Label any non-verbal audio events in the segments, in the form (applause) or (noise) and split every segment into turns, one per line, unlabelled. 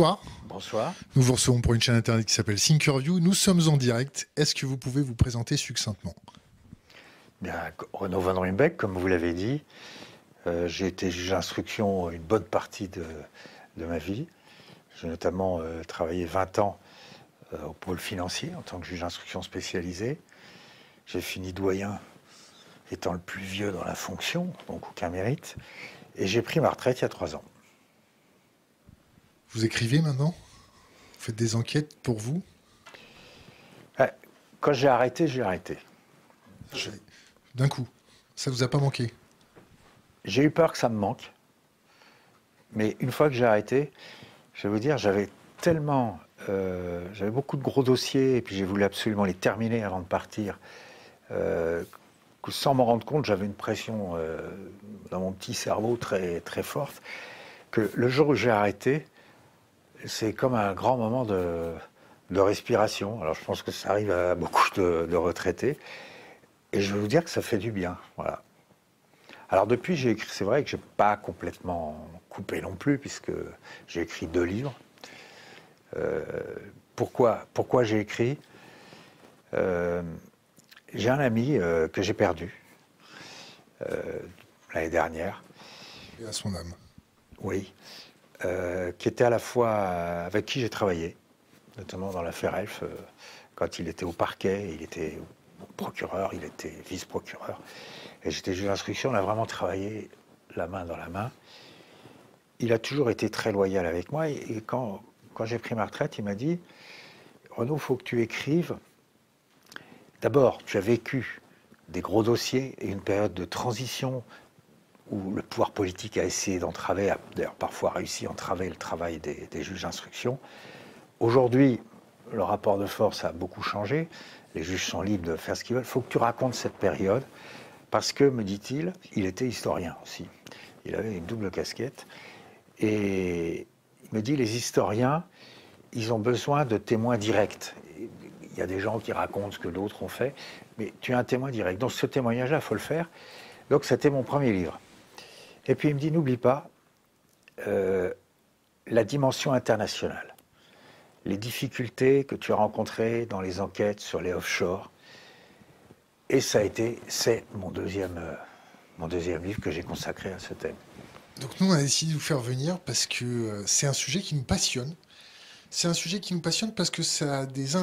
Bonsoir.
Bonsoir.
Nous vous recevons pour une chaîne internet qui s'appelle Thinkerview. Nous sommes en direct. Est-ce que vous pouvez vous présenter succinctement?
Bien, Renaud Van Ruymbeck, comme vous l'avez dit, euh, j'ai été juge d'instruction une bonne partie de, ma vie. J'ai notamment euh, travaillé 20 ans euh, au pôle financier en tant que juge d'instruction spécialisé. J'ai fini doyen étant le plus vieux dans la fonction, donc aucun mérite. Et j'ai pris ma retraite il y a trois ans.
Vous écrivez maintenant? Vous faites des enquêtes pour vous?
Quand j'ai arrêté, j'ai arrêté.
D'un coup, ça vous a pas manqué?
J'ai eu peur que ça me manque. Mais une fois que j'ai arrêté, je vais vous dire, j'avais tellement. Euh, j'avais beaucoup de gros dossiers et puis j'ai voulu absolument les terminer avant de partir. Euh, que sans m'en rendre compte, j'avais une pression euh, dans mon petit cerveau très, très forte. Que le jour où j'ai arrêté, c'est comme un grand moment de, respiration. Alors je pense que ça arrive à beaucoup de, retraités. Et je vais vous dire que ça fait du bien. Voilà. Alors depuis, j'ai écrit, c'est vrai que je n'ai pas complètement coupé non plus, puisque j'ai écrit deux livres. Euh, pourquoi pourquoi j'ai écrit? Euh, J'ai un ami euh, que j'ai perdu l'année dernière.
Et à son âme.
Oui. Euh, qui était à la fois avec qui j'ai travaillé, notamment dans l'affaire Elf, euh, quand il était au parquet, il était procureur, il était vice-procureur, et j'étais juge d'instruction, on a vraiment travaillé la main dans la main. Il a toujours été très loyal avec moi, et, quand, quand j'ai pris ma retraite, il m'a dit, Renaud, il faut que tu écrives. D'abord, tu as vécu des gros dossiers et une période de transition où le pouvoir politique a essayé d'entraver, d'ailleurs parfois réussi à entraver le travail des, juges d'instruction. Aujourd'hui, le rapport de force a beaucoup changé. Les juges sont libres de faire ce qu'ils veulent. Il faut que tu racontes cette période, parce que, me dit-il, il était historien aussi. Il avait une double casquette. Et il me dit, les historiens, ils ont besoin de témoins directs. Il y a des gens qui racontent ce que d'autres ont fait, mais tu es un témoin direct. Donc ce témoignage-là, il faut le faire. Donc c'était mon premier livre. Et puis il me dit, n'oublie pas euh, la dimension internationale, les difficultés que tu as rencontrées dans les enquêtes sur les offshore. Et ça a été, c'est mon deuxième, euh, mon deuxième livre que j'ai consacré à ce thème.
Donc nous, on a décidé de vous faire venir parce que euh, c'est un sujet qui nous passionne. C'est un sujet qui nous passionne parce que ça a des,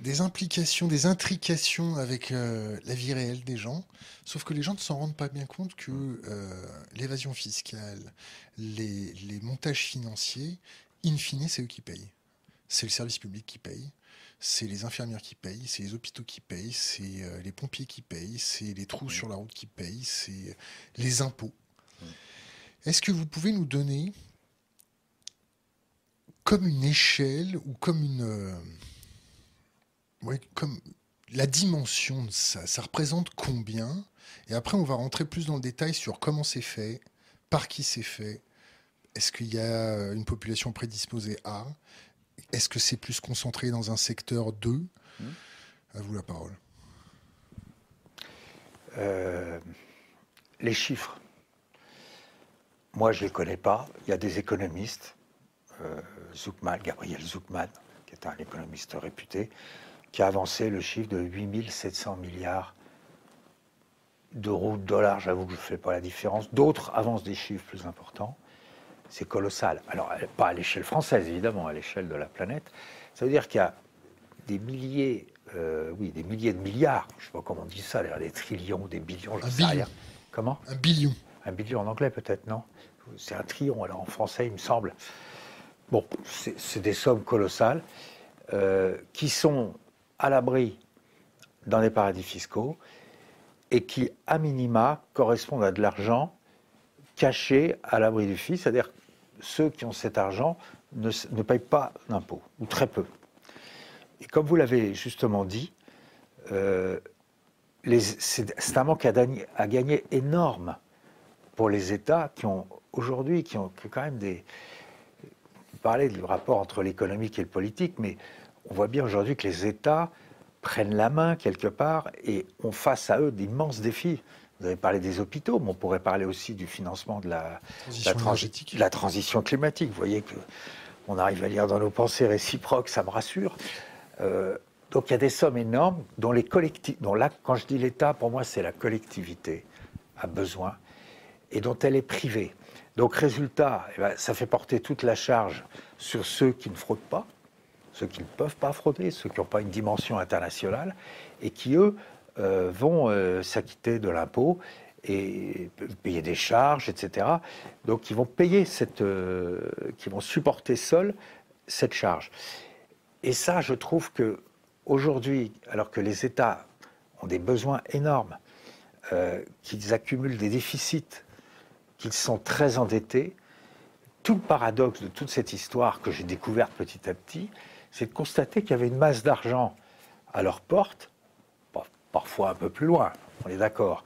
des implications, des intrications avec euh, la vie réelle des gens. Sauf que les gens ne s'en rendent pas bien compte que euh, l'évasion fiscale, les, montages financiers, in fine, c'est eux qui payent. C'est le service public qui paye. C'est les infirmières qui payent, c'est les hôpitaux qui payent, c'est euh, les pompiers qui payent, c'est les trous sur la route qui payent, c'est les impôts. Est-ce que vous pouvez nous donner comme une échelle ou comme une oui, comme la dimension de ça, ça représente combien? Et après, on va rentrer plus dans le détail sur comment c'est fait, par qui c'est fait. Est-ce qu'il y a une population prédisposée à? Est-ce que c'est plus concentré dans un secteur 2 mmh. À vous la parole.
Euh, les chiffres. Moi, je ne les connais pas. Il y a des économistes, euh, Gabriel Zuckman, qui est un économiste réputé, qui a avancé le chiffre de 8700 milliards d'euros, de dollars. J'avoue que je ne fais pas la différence. D'autres avancent des chiffres plus importants. C'est colossal. Alors, pas à l'échelle française, évidemment, à l'échelle de la planète. Ça veut dire qu'il y a des milliers, euh, oui, des milliers de milliards, je ne sais pas comment on dit ça, des trillions, des billions, je
un sais billion. Rien.
Comment?
Un billion.
Un billion en anglais, peut-être, non? C'est un trillion, alors en français, il me semble. Bon, c'est des sommes colossales euh, qui sont à l'abri dans les paradis fiscaux et qui, à minima, correspondent à de l'argent caché à l'abri du fisc, c'est-à-dire ceux qui ont cet argent ne, ne payent pas d'impôts, ou très peu. Et comme vous l'avez justement dit, euh, c'est un manque à, à, gagner énorme pour les États qui ont aujourd'hui, qui ont, quand même des... Vous parlez du rapport entre l'économique et le politique, mais on voit bien aujourd'hui que les États prennent la main quelque part et ont face à eux d'immenses défis. Vous avez parlé des hôpitaux, mais on pourrait parler aussi du financement de la
Transition
la, transi-
énergétique.
la transition climatique. Vous voyez que on arrive à lire dans nos pensées réciproques, ça me rassure. Euh, donc il y a des sommes énormes dont les collectifs, dont là, quand je dis l'État, pour moi, c'est la collectivité a besoin et dont elle est privée. Donc résultat, eh ben, ça fait porter toute la charge sur ceux qui ne fraudent pas, ceux qui ne peuvent pas frauder, ceux qui n'ont pas une dimension internationale et qui, eux, euh, vont euh, s'acquitter de l'impôt et payer des charges, etc. Donc ils vont payer cette, euh, qui vont supporter seuls cette charge. Et ça, je trouve que aujourd'hui, alors que les États ont des besoins énormes, euh, qu'ils accumulent des déficits, qu'ils sont très endettés, tout le paradoxe de toute cette histoire que j'ai découverte petit à petit, c'est de constater qu'il y avait une masse d'argent à leur porte, par- parfois un peu plus loin, on est d'accord,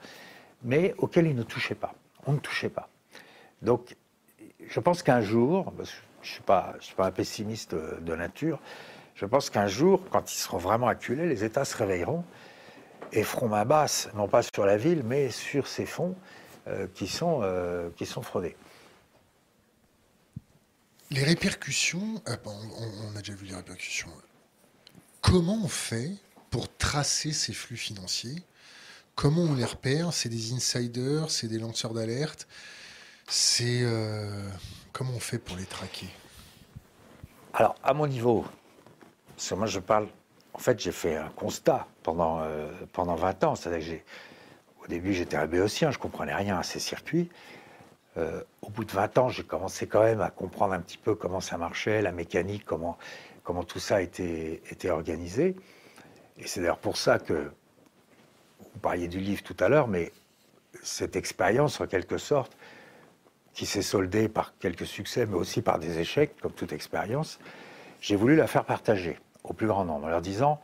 mais auquel ils ne touchaient pas. On ne touchait pas. Donc, je pense qu'un jour, je ne suis, pas- un pessimiste de nature, je pense qu'un jour, quand ils seront vraiment acculés, les États se réveilleront et feront main basse, non pas sur la ville, mais sur ces fonds euh, euh, qui sont fraudés.
Les répercussions, bon, on, a déjà vu les répercussions. Comment on fait pour tracer ces flux financiers? Comment on les repère? C'est des insiders, c'est des lanceurs d'alerte C'est euh, comment on fait pour les traquer?
Alors, à mon niveau, parce moi je parle, en fait j'ai fait un constat pendant, euh, pendant 20 ans, c'est-à-dire au début j'étais un béotien, je comprenais rien à ces circuits. Euh, au bout de 20 ans, j'ai commencé quand même à comprendre un petit peu comment ça marchait, la mécanique, comment, tout ça était, était organisé. Et c'est d'ailleurs pour ça que, vous parliez du livre tout à l'heure, mais cette expérience, en quelque sorte, qui s'est soldée par quelques succès, mais aussi par des échecs, comme toute expérience, j'ai voulu la faire partager au plus grand nombre, en leur disant,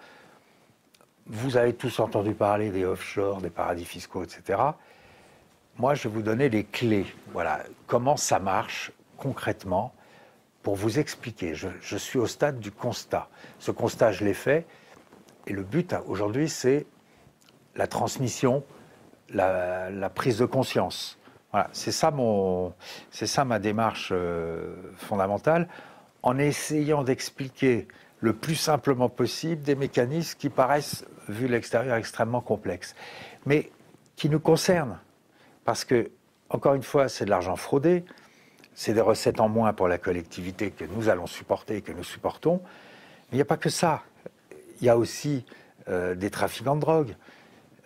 vous avez tous entendu parler des offshore, des paradis fiscaux, etc. Moi, je vais vous donner les clés. Voilà, comment ça marche concrètement pour vous expliquer. Je, suis au stade du constat. Ce constat, je l'ai fait. Et le but hein, aujourd'hui, c'est la transmission, la, prise de conscience. Voilà, c'est ça, mon, c'est ça ma démarche euh, fondamentale, en essayant d'expliquer le plus simplement possible des mécanismes qui paraissent, vu l'extérieur, extrêmement complexes, mais qui nous concernent. Parce que, encore une fois, c'est de l'argent fraudé, c'est des recettes en moins pour la collectivité que nous allons supporter et que nous supportons. Mais il n'y a pas que ça. Il y a aussi euh, des trafiquants de drogue.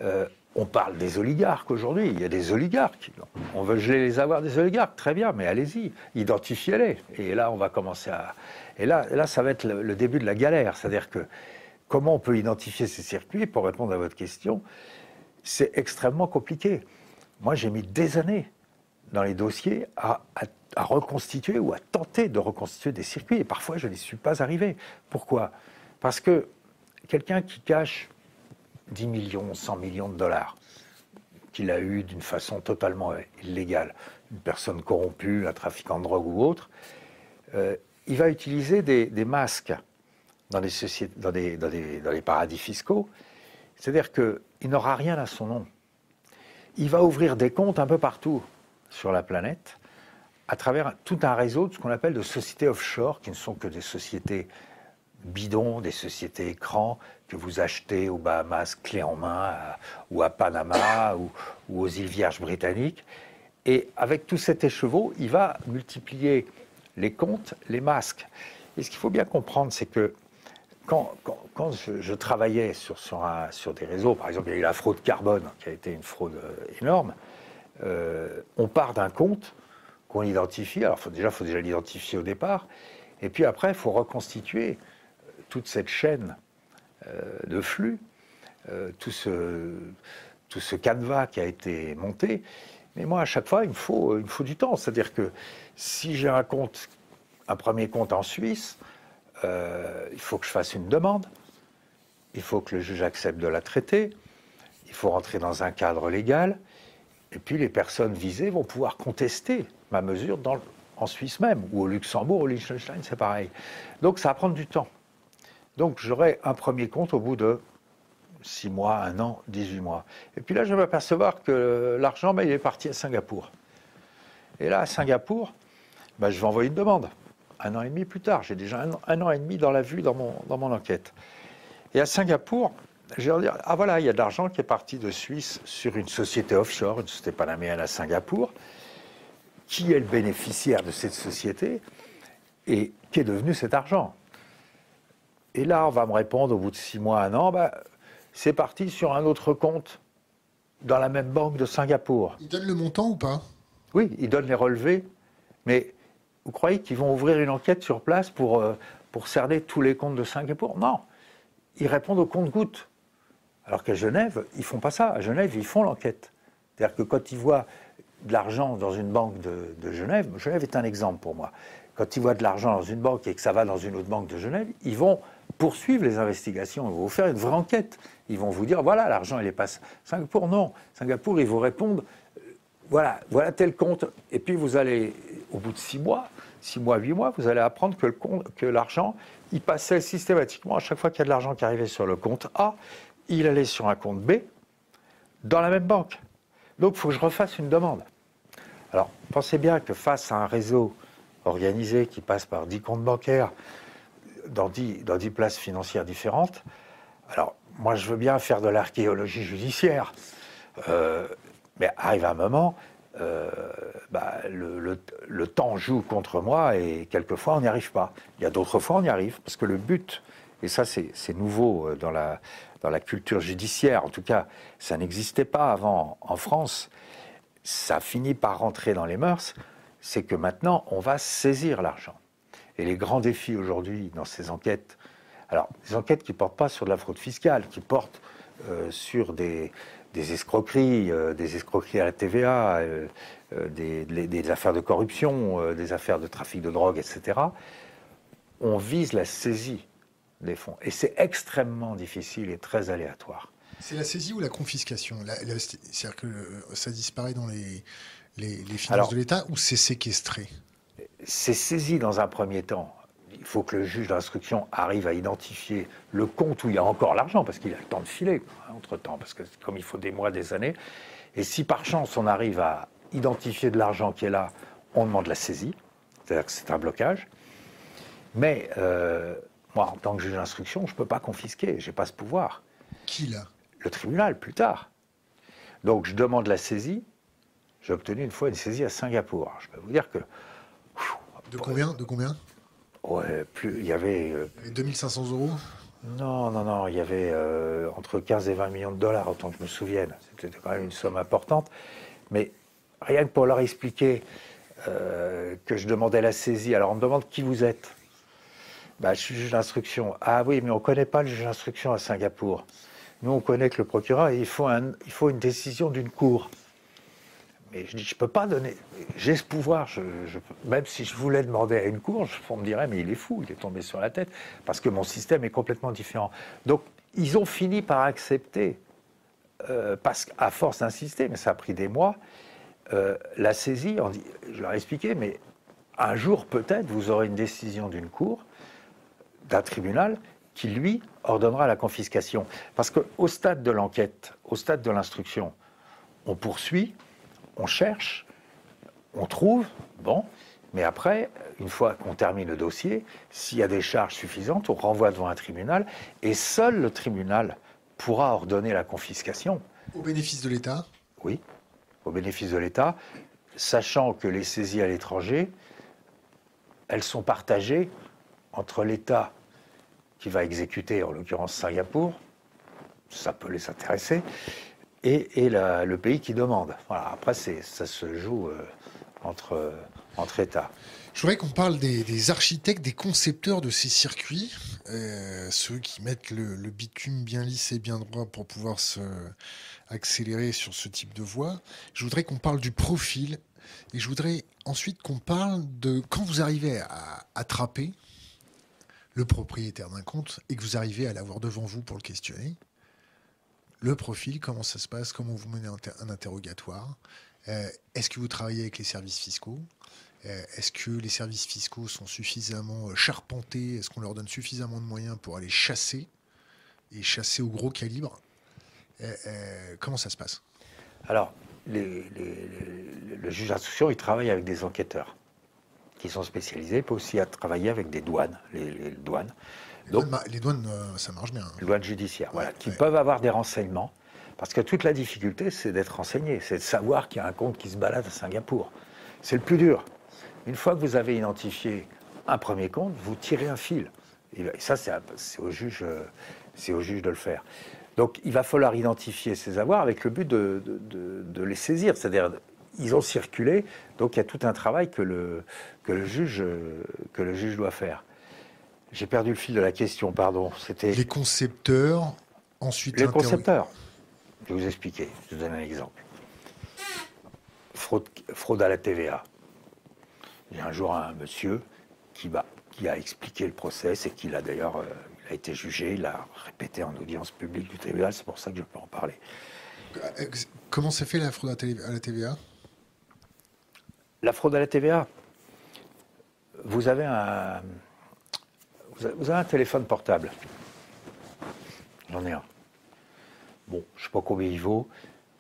Euh, on parle des oligarques aujourd'hui. Il y a des oligarques. On veut geler les avoirs des oligarques. Très bien, mais allez-y, identifiez-les. Et là, on va commencer à. Et là, ça va être le, le début de la galère. C'est-à-dire que comment on peut identifier ces circuits? Pour répondre à votre question, c'est extrêmement compliqué. Moi, j'ai mis des années dans les dossiers à, reconstituer ou à tenter de reconstituer des circuits. Et parfois, je n'y suis pas arrivé. Pourquoi? Parce que quelqu'un qui cache 10 millions, 100 millions de dollars, qu'il a eu d'une façon totalement illégale, une personne corrompue, un trafiquant de drogue ou autre, euh, il va utiliser des, masques dans des- dans les paradis fiscaux. C'est-à-dire qu'il n'aura rien à son nom. Il va ouvrir des comptes un peu partout sur la planète à travers tout un réseau de ce qu'on appelle de sociétés offshore, qui ne sont que des sociétés bidons, des sociétés écrans que vous achetez aux Bahamas clé en main, à- ou à Panama, (coughs) ou, ou aux îles Vierges britanniques. Et avec tout cet écheveau, il va multiplier les comptes, les masques. Et ce qu'il faut bien comprendre, c'est que quand, je, travaillais sur, des réseaux, par exemple, il y a eu la fraude carbone, qui a été une fraude euh, énorme, euh, on part d'un compte qu'on identifie. Alors déjà, il faut déjà l'identifier au départ. Et puis après, il faut reconstituer euh, toute cette chaîne de flux, tout, ce, tout canevas qui a été monté. Mais moi, à chaque fois, il me faut, il me faut du temps. C'est-à-dire que si j'ai un compte, un premier compte en Suisse, euh, il faut que je fasse une demande, il faut que le juge accepte de la traiter, il faut rentrer dans un cadre légal, et puis les personnes visées vont pouvoir contester ma mesure en Suisse même, ou au Luxembourg, au Liechtenstein, c'est pareil. Donc ça va prendre du temps. Donc j'aurai un premier compte au bout de 6 mois, 1 an, 18 mois. Et puis là, je vais m'apercevoir que l'argent, ben, il est parti à Singapour. Et là, à Singapour, ben, je vais envoyer une demande. Un an et demi plus tard, j'ai déjà un, an et demi dans la vue dans mon, dans mon enquête. Et à Singapour, je vais dire, ah voilà, il y a de l'argent qui est parti de Suisse sur une société offshore, une société panaméenne à Singapour. Qui est le bénéficiaire de cette société et qui est devenu cet argent Et là, on va me répondre au bout de six mois, un an, bah, c'est parti sur un autre compte dans la même banque de Singapour.
Ils donnent le montant ou pas?
Oui, ils donnent les relevés, mais vous croyez qu'ils vont ouvrir une enquête sur place pour, euh, cerner tous les comptes de Singapour? Non, ils répondent au compte-gouttes. Alors qu'à Genève, ils font pas ça. À Genève, ils font l'enquête. C'est-à-dire que quand ils voient de l'argent dans une banque de, Genève, Genève est un exemple pour moi. Quand ils voient de l'argent dans une banque et que ça va dans une autre banque de Genève, ils vont poursuivre les investigations, ils vont vous faire une vraie enquête. Ils vont vous dire, voilà, l'argent, il est pas Singapour. Non, Singapour, ils vous répondent, euh, voilà, voilà tel compte. Et puis vous allez, au bout de six mois, six mois, huit mois, vous allez apprendre que, l'argent, il passait systématiquement, à chaque fois qu'il y a de l'argent qui arrivait sur le compte A, il allait sur un compte B dans la même banque. Donc il faut que je refasse une demande. Alors pensez bien que face à un réseau organisé qui passe par 10 comptes bancaires dans 10, dans places financières différentes, alors moi je veux bien faire de l'archéologie judiciaire, euh, mais arrive un moment, euh, bah, le, temps joue contre moi et quelquefois on n'y arrive pas. Il y a d'autres fois on y arrive, parce que le but, et ça c'est nouveau euh, dans la, dans la culture judiciaire, en tout cas, ça n'existait pas avant en France, ça finit par rentrer dans les mœurs, c'est que maintenant, on va saisir l'argent. Et les grands défis aujourd'hui dans ces enquêtes, alors, des enquêtes qui ne portent pas sur de la fraude fiscale, qui portent euh, sur des, escroqueries, euh, des escroqueries à la TVA, euh, des, des, affaires de corruption, des affaires de trafic de drogue, etc., on vise la saisie des fonds. Et c'est extrêmement difficile et très aléatoire.
C'est la saisie ou la confiscation? C'est-à-dire que euh, ça disparaît dans les, les, finances de l'État ou c'est séquestré?
C'est saisi dans un premier temps. Il faut que le juge d'instruction arrive à identifier le compte où il y a encore l'argent, parce qu'il a le temps de filer entre-temps, parce que comme il faut des mois, des années. Et si par chance on arrive à identifier de l'argent qui est là, on demande la saisie, c'est-à-dire que c'est un blocage. Mais euh, moi, en tant que juge d'instruction, je ne peux pas confisquer, je n'ai pas ce pouvoir.
Qui là?
Le tribunal, plus tard. Donc je demande la saisie. J'ai obtenu une fois une saisie à Singapour. Je peux vous dire que.
De combien? De combien?
Ouais, plus. Il y avait.
2500 euh, euros
Non, non, non. Il y avait euh, entre 15 et 20 millions de dollars, autant que je me souvienne. C'était quand même une somme importante. Mais rien que pour leur expliquer euh, que je demandais la saisie. Alors on me demande qui vous êtes. Bah, je suis juge d'instruction. Ah oui, mais on ne connaît pas le juge d'instruction à Singapour. Nous, on connaît que le procureur, il faut, un, il faut une décision d'une cour. Mais je dis, je ne peux pas donner. J'ai ce pouvoir. Même si je voulais demander à une cour, on me dirait, mais il est fou, il est tombé sur la tête, parce que mon système est complètement différent. Donc, ils ont fini par accepter, euh, parce qu'à force d'insister, mais ça a pris des mois, euh, la saisie. dit, je leur ai expliqué, mais un jour peut-être, vous aurez une décision d'une cour d'un tribunal qui, lui, ordonnera la confiscation. Parce qu'au stade de l'enquête, au stade de l'instruction, on poursuit, on cherche, on trouve, bon, mais après, une fois qu'on termine le dossier, s'il y a des charges suffisantes, on renvoie devant un tribunal, et seul le tribunal pourra ordonner la confiscation.
Au bénéfice de l'État?
Oui, au bénéfice de l'État, sachant que les saisies à l'étranger, elles sont partagées entre l'État qui va exécuter, en l'occurrence Singapour, ça peut les intéresser, et, le pays qui demande. Voilà, après, ça se joue euh, entre, entre États.
Je voudrais qu'on parle des, architectes, des concepteurs de ces circuits, euh, ceux qui mettent le, bitume bien lisse et bien droit pour pouvoir se accélérer sur ce type de voie. Je voudrais qu'on parle du profil et je voudrais ensuite qu'on parle de quand vous arrivez à attraper le propriétaire d'un compte et que vous arrivez à l'avoir devant vous pour le questionner, le profil, comment ça se passe, comment vous menez un, interrogatoire, euh, est-ce que vous travaillez avec les services fiscaux, euh, est-ce que les services fiscaux sont suffisamment euh, charpentés, est-ce qu'on leur donne suffisamment de moyens pour aller chasser et chasser au gros calibre? Comment ça se passe?
Alors, le juge d'instruction, il travaille avec des enquêteurs qui sont spécialisés. Il peut aussi travailler avec des douanes, les, douanes.
Les douanes, euh, ça marche bien. Hein.
Les douanes judiciaires, voilà, qui peuvent avoir des renseignements. Parce que toute la difficulté, c'est d'être renseigné, c'est de savoir qu'il y a un compte qui se balade à Singapour. C'est le plus dur. Une fois que vous avez identifié un premier compte, vous tirez un fil. Et ça, c'est au juge, euh, au juge de le faire. Donc, il va falloir identifier ces avoirs avec le but de, de les saisir. C'est-à-dire, ils ont circulé, donc il y a tout un travail que le, que le, juge, que le juge doit faire. J'ai perdu le fil de la question, pardon.
C'était les concepteurs, ensuite
les concepteurs. Je vais vous expliquer. Je vous donne un exemple. Fraude, fraude à la TVA. Il y a un jour un monsieur qui, va, qui a expliqué le procès et qui a d'ailleurs euh, a été jugé, il a répété en audience publique du TVA, c'est pour ça que je peux en parler.
Euh, comment s'est fait la fraude à la TVA
La fraude à la TVA, vous avez un, vous avez un téléphone portable. J'en ai un. Bon, je ne sais pas combien il vaut.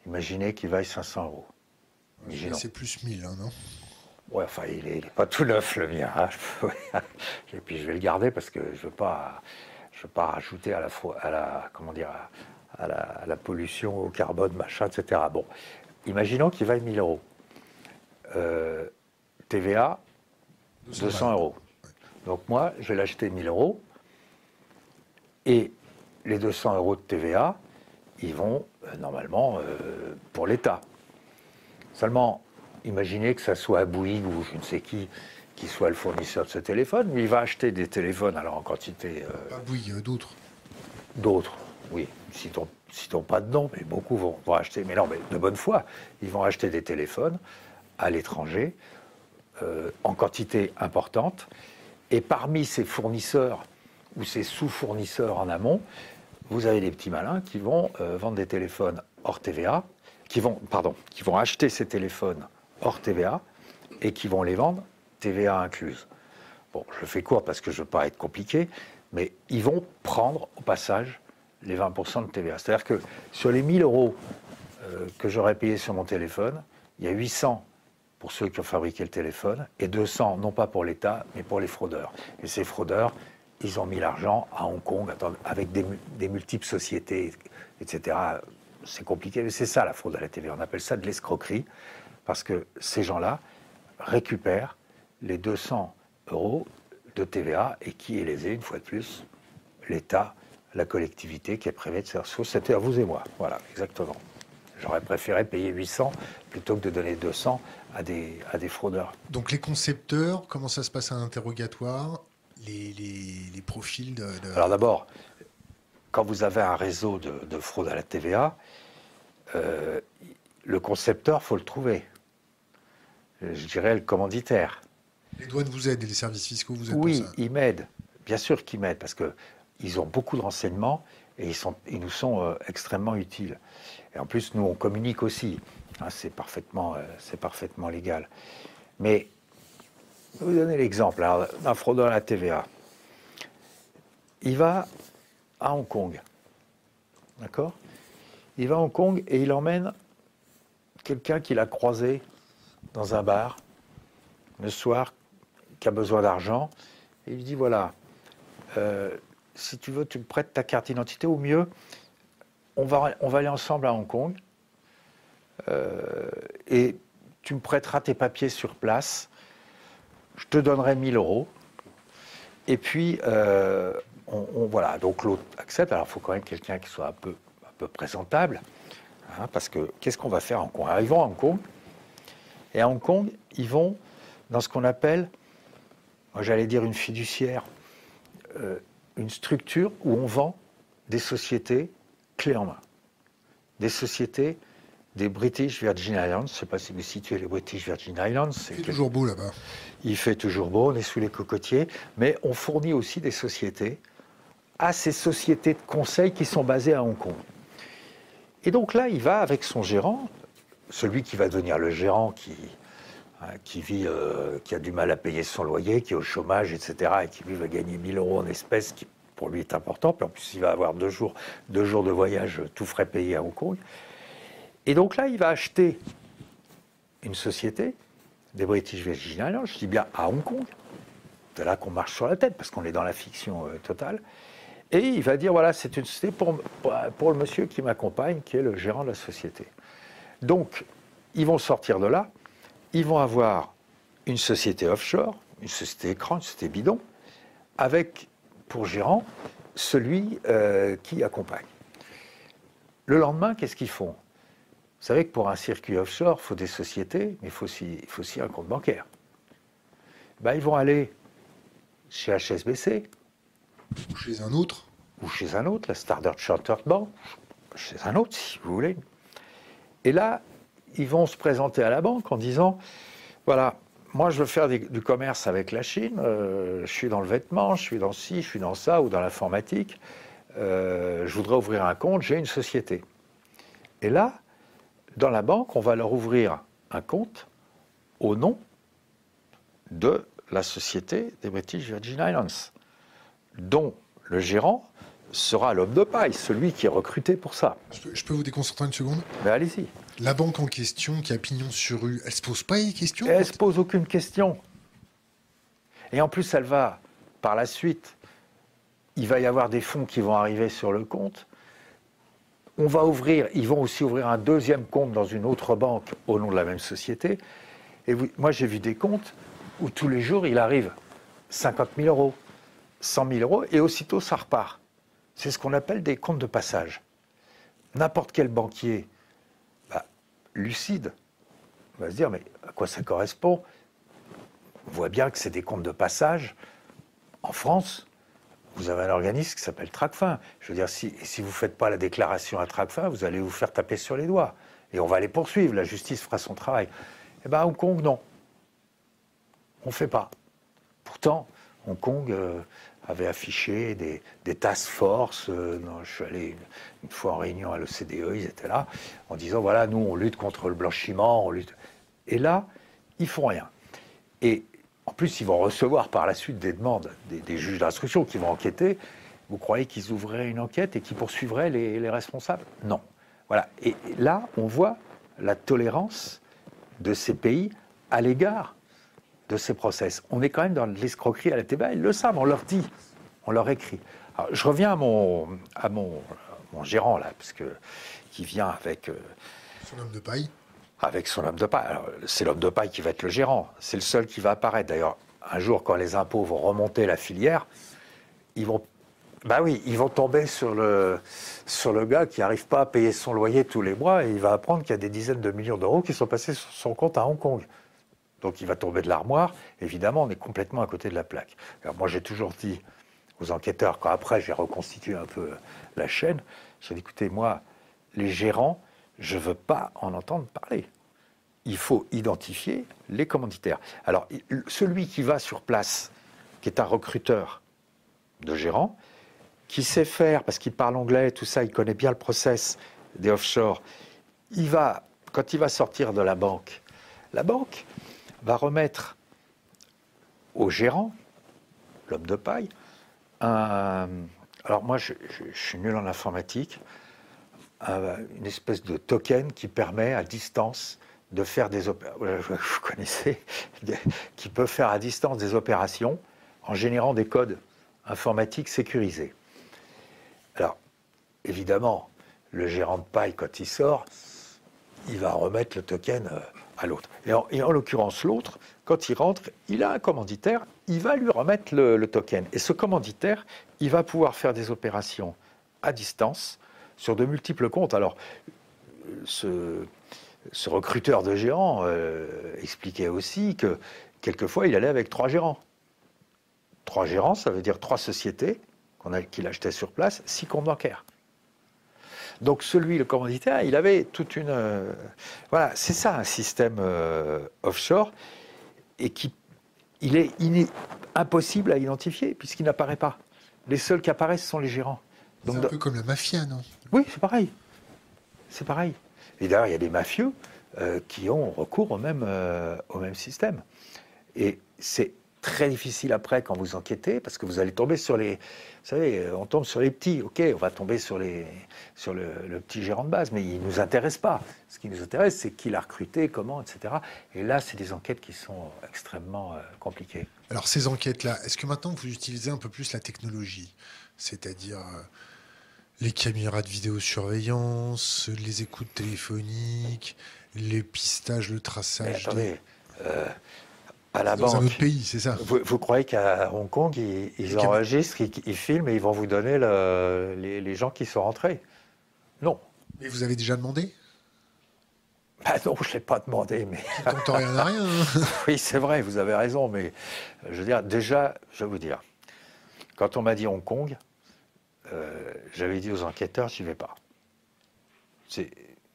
Imaginez qu'il vaille 500 euros.
C'est plus 1000, hein, non?
Ouais, enfin, il n'est pas tout neuf, le mien. Hein. (laughs) Et puis, je vais le garder parce que je ne veux pas, je veux pas rajouter à la, à la, comment dire, à la, pollution, au carbone, machin, etc. Bon, imaginons qu'il vaille 1000 euros. Euh, TVA, 200, euros. Donc moi, je vais l'acheter 1000 euros. Et les 200 euros de TVA, ils vont euh, normalement euh, pour l'État. Seulement, imaginez que ça soit Bouygues ou je ne sais qui qui soit le fournisseur de ce téléphone, mais il va acheter des téléphones alors en quantité.
Euh, Pas Bouygues, d'autres.
D'autres, oui. Citons, citons pas de nom, mais beaucoup vont, vont, acheter. Mais non, mais de bonne foi, ils vont acheter des téléphones à l'étranger euh, en quantité importante. Et parmi ces fournisseurs ou ces sous-fournisseurs en amont, vous avez des petits malins qui vont euh, vendre des téléphones hors TVA, qui vont, pardon, qui vont acheter ces téléphones hors TVA et qui vont les vendre TVA incluse. Bon, je fais court parce que je ne veux pas être compliqué, mais ils vont prendre au passage les 20% de TVA. C'est-à-dire que sur les 1000 euros euh, que j'aurais payé sur mon téléphone, il y a 800 pour ceux qui ont fabriqué le téléphone, et 200 non pas pour l'État, mais pour les fraudeurs. Et ces fraudeurs, ils ont mis l'argent à Hong Kong avec des, multiples sociétés, etc. C'est compliqué, mais c'est ça la fraude à la TV. On appelle ça de l'escroquerie, parce que ces gens-là récupèrent les 200 euros de TVA, et qui est lésé, une fois de plus? L'État, la collectivité qui est prévue de faire ça. C'était à vous et moi. Voilà, exactement. J'aurais préféré payer 800 plutôt que de donner 200 à des, à des fraudeurs.
Donc les concepteurs, comment ça se passe à l'interrogatoire les, les, profils de,
Alors d'abord, quand vous avez un réseau de, fraude à la TVA, euh, le concepteur, faut le trouver. Je dirais le commanditaire.
Les douanes vous aident et les services fiscaux vous aident
Oui,
pour ça.
ils m'aident. Bien sûr qu'ils m'aident parce qu'ils ont beaucoup de renseignements et ils, sont, ils nous sont euh, extrêmement utiles. Et en plus, nous, on communique aussi. Hein, c'est parfaitement, euh, légal. Mais, je vais vous donner l'exemple d'un fraudeur à la TVA. Il va à Hong Kong. D'accord? Il va à Hong Kong et il emmène quelqu'un qu'il a croisé dans un bar le soir, qui a besoin d'argent. Il lui dit voilà, euh, si tu veux, tu me prêtes ta carte d'identité, ou mieux, on va, aller ensemble à Hong Kong, euh, et tu me prêteras tes papiers sur place, je te donnerai 1000 euros, et puis, euh, voilà, donc l'autre accepte, alors il faut quand même quelqu'un qui soit un peu, présentable, hein, parce que qu'est-ce qu'on va faire à Hong Kong? Arrivons à Hong Kong, et à Hong Kong, ils vont dans ce qu'on appelle, j'allais dire une fiduciaire, euh, une structure où on vend des sociétés clés en main. Des sociétés des British Virgin Islands. Je ne sais pas si vous situez les British Virgin Islands.
Il fait toujours beau là-bas.
Il fait toujours beau, on est sous les cocotiers. Mais on fournit aussi des sociétés à ces sociétés de conseil qui sont basées à Hong Kong. Et donc là, il va avec son gérant, celui qui va devenir le gérant qui, hein, qui vit, euh, qui a du mal à payer son loyer, qui est au chômage, etc., et qui lui va gagner 1000 euros en espèces, pour lui est important. Puis en plus, il va avoir deux jours, deux jours de voyage tout frais payé à Hong Kong. Et donc là, il va acheter une société des British Virgin Islands, je dis bien à Hong Kong. C'est là qu'on marche sur la tête parce qu'on est dans la fiction euh, totale. Et il va dire voilà, c'est une société pour, le monsieur qui m'accompagne, qui est le gérant de la société. Donc, ils vont sortir de là, ils vont avoir une société offshore, une société écran, une société bidon, avec pour gérant celui euh, qui accompagne. Le lendemain, qu'est-ce qu'ils font? Vous savez que pour un circuit offshore, il faut des sociétés, mais il faut aussi, il faut aussi un compte bancaire. Ben, ils vont aller chez HSBC.
Ou chez un autre.
Ou chez un autre, la Standard Chartered Bank, chez un autre si vous voulez. Et là, ils vont se présenter à la banque en disant, voilà, moi, je veux faire du commerce avec la Chine. Euh, je suis dans le vêtement, je suis dans ci, je suis dans ça, ou dans l'informatique. Euh, je voudrais ouvrir un compte, j'ai une société. Et là, dans la banque, on va leur ouvrir un compte au nom de la société des British Virgin Islands, dont le gérant sera l'homme de paille, celui qui est recruté pour ça.
Je peux, vous déconcentrer une seconde?
Mais allez-y.
La banque en question, qui a pignon sur rue, elle se pose pas les questions
Elle se pose aucune question. Et en plus, elle va, par la suite, il va y avoir des fonds qui vont arriver sur le compte. On va ouvrir, ils vont aussi ouvrir un deuxième compte dans une autre banque au nom de la même société. Et moi, j'ai vu des comptes où tous les jours, il arrive 50 000 euros, 100 000 euros, et aussitôt, ça repart. C'est ce qu'on appelle des comptes de passage. N'importe quel banquier bah, lucide va se dire, mais à quoi ça correspond? On voit bien que c'est des comptes de passage. En France, vous avez un organisme qui s'appelle Tracfin. Je veux dire, si, vous ne faites pas la déclaration à Tracfin, vous allez vous faire taper sur les doigts. Et on va les poursuivre, la justice fera son travail. Eh bien, à Hong Kong, non. On ne fait pas. Pourtant, Hong Kong, euh, avait affiché des, des task force. Euh, je suis allé une, fois en réunion à l'OCDE, ils étaient là, en disant voilà, nous, on lutte contre le blanchiment. On lutte... Et là, ils font rien. Et en plus, ils vont recevoir par la suite des demandes des, juges d'instruction qui vont enquêter. Vous croyez qu'ils ouvriraient une enquête et qu'ils poursuivraient les, les responsables? Non. Voilà. Et là, on voit la tolérance de ces pays à l'égard de ces process. On est quand même dans l'escroquerie à la TVA, ils le savent, on leur dit, on leur écrit. je reviens à mon, gérant, là, qui vient avec... Euh,
son homme de paille
Avec son homme de paille. C'est l'homme de paille qui va être le gérant. C'est le seul qui va apparaître. D'ailleurs, un jour, quand les impôts vont remonter la filière, ils vont bah oui, ils vont tomber sur le, sur le gars qui n'arrive pas à payer son loyer tous les mois et il va apprendre qu'il y a des dizaines de millions d'euros qui sont passés sur son compte à Hong Kong. Donc il va tomber de l'armoire. Évidemment, on est complètement à côté de la plaque. Alors moi, j'ai toujours dit aux enquêteurs, quand après j'ai reconstitué un peu la chaîne, j'ai dit, écoutez, moi, les gérants, je ne veux pas en entendre parler. Il faut identifier les commanditaires. Alors, celui qui va sur place, qui est un recruteur de gérants, qui sait faire, parce qu'il parle anglais, tout ça, il connaît bien le process des offshore, il va, quand il va sortir de la banque, la banque, va remettre au gérant, l'homme de paille, un. Alors moi, je, suis nul en informatique, une espèce de token qui permet à distance de faire des opérations. (laughs) Vous connaissez, (laughs) qui peut faire à distance des opérations en générant des codes informatiques sécurisés. Alors, évidemment, le gérant de paille, quand il sort, il va remettre le token euh, à l'autre. Et en, l'occurrence, l'autre, quand il rentre, il a un commanditaire, il va lui remettre le, token. Et ce commanditaire, il va pouvoir faire des opérations à distance sur de multiples comptes. Alors, ce, recruteur de gérants euh, expliquait aussi que quelquefois, il allait avec trois gérants. Trois gérants, ça veut dire trois sociétés qu'il achetait sur place, six comptes bancaires. Donc celui, le commanditaire, il avait toute une... Euh, voilà, c'est ça un système euh, offshore et qui il est, impossible à identifier puisqu'il n'apparaît pas. Les seuls qui apparaissent sont les gérants.
C'est un peu comme la mafia, non?
Oui, c'est pareil. C'est pareil. Et d'ailleurs, il y a des mafieux euh, qui ont recours au même, au même système. Et c'est très difficile après quand vous enquêtez, parce que vous allez tomber sur les... Vous savez, on tombe sur les petits, ok, on va tomber sur, les, sur le, petit gérant de base, mais il ne nous intéresse pas. Ce qui nous intéresse, c'est qui l'a recruté, comment, etc. Et là, c'est des enquêtes qui sont extrêmement euh, compliquées.
Alors ces enquêtes-là, est-ce que maintenant vous utilisez un peu plus la technologie? C'est-à-dire... Euh, les caméras de vidéosurveillance, les écoutes téléphoniques, les pistages, le traçage.
attendez, euh, à la
dans
banque.
un autre pays, c'est ça.
Vous, croyez qu'à Hong Kong, ils, enregistrent, ils, filment et ils vont vous donner les, gens qui sont rentrés? Non.
Mais vous avez déjà demandé?
Bah non, je ne l'ai pas demandé, mais.
Qui rien à rien. Hein. (laughs)
oui, c'est vrai, vous avez raison, mais je veux dire, déjà, je vais vous dire, quand on m'a dit Hong Kong, euh, j'avais dit aux enquêteurs, j'y vais pas.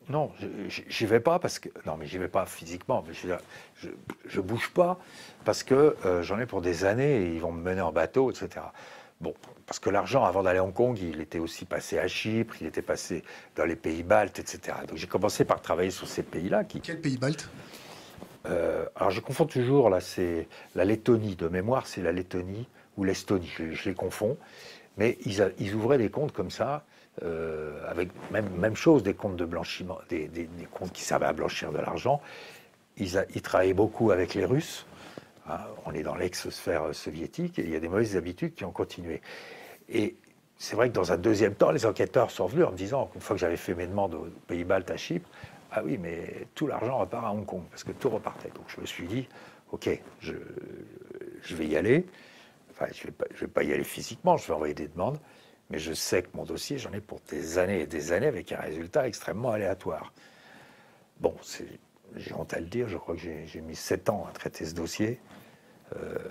Non, j'y vais pas parce que. Non, mais j'y vais pas physiquement, mais je, je, bouge pas parce que euh, j'en ai pour des années et ils vont me mener en bateau, etc. Bon, parce que l'argent, avant d'aller à Hong Kong, il était aussi passé à Chypre, il était passé dans les pays baltes, etc. Donc j'ai commencé par travailler sur ces pays-là. Qui...
Quels pays baltes
euh, Alors je confonds toujours, là, c'est la Lettonie, de mémoire, c'est la Lettonie ou l'Estonie, je, les confonds. Mais ils, ouvraient des comptes comme ça, euh, avec même, même chose, des comptes de blanchiment, des, comptes qui servaient à blanchir de l'argent. Ils, travaillaient beaucoup avec les Russes. Hein, on est dans l'ex-sphère soviétique et il y a des mauvaises habitudes qui ont continué. Et c'est vrai que dans un deuxième temps, les enquêteurs sont venus en me disant, une fois que j'avais fait mes demandes aux pays baltes à Chypre, ah oui, mais tout l'argent repart à Hong Kong, parce que tout repartait. Donc je me suis dit, ok, je vais y aller. Enfin, je ne vais, pas y aller physiquement, je vais envoyer des demandes, mais je sais que mon dossier, j'en ai pour des années et des années avec un résultat extrêmement aléatoire. Bon, j'ai honte à le dire, je crois que j'ai mis sept ans à traiter ce dossier. Euh,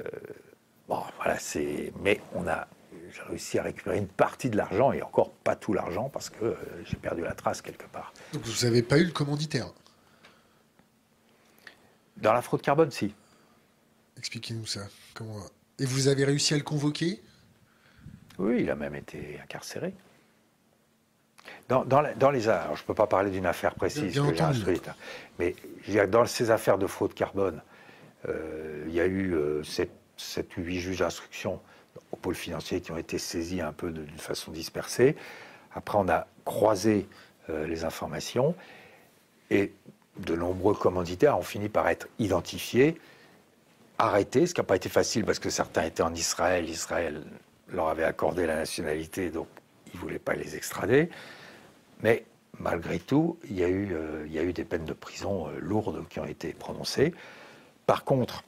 bon, voilà, c'est. Mais on a. J'ai réussi à récupérer une partie de l'argent et encore pas tout l'argent parce que euh, j'ai perdu la trace quelque part.
Donc vous n'avez pas eu le commanditaire?
Dans la fraude carbone, si.
Expliquez-nous ça. Comment et vous avez réussi à le convoquer?
Oui, il a même été incarcéré. Dans, les arts, je ne peux pas parler d'une affaire précise que j'ai instruite, hein. mais dans ces affaires de fraude carbone, euh, il y a eu 7, ou 8 juges d'instruction au pôle financier qui ont été saisis un peu d'une façon dispersée. Après, on a croisé euh, les informations et de nombreux commanditaires ont fini par être identifiés arrêtés, ce qui n'a pas été facile parce que certains étaient en Israël. Israël leur avait accordé la nationalité, donc ils ne voulaient pas les extrader. Mais malgré tout, il y a eu, euh, des peines de prison euh, lourdes qui ont été prononcées. Par contre,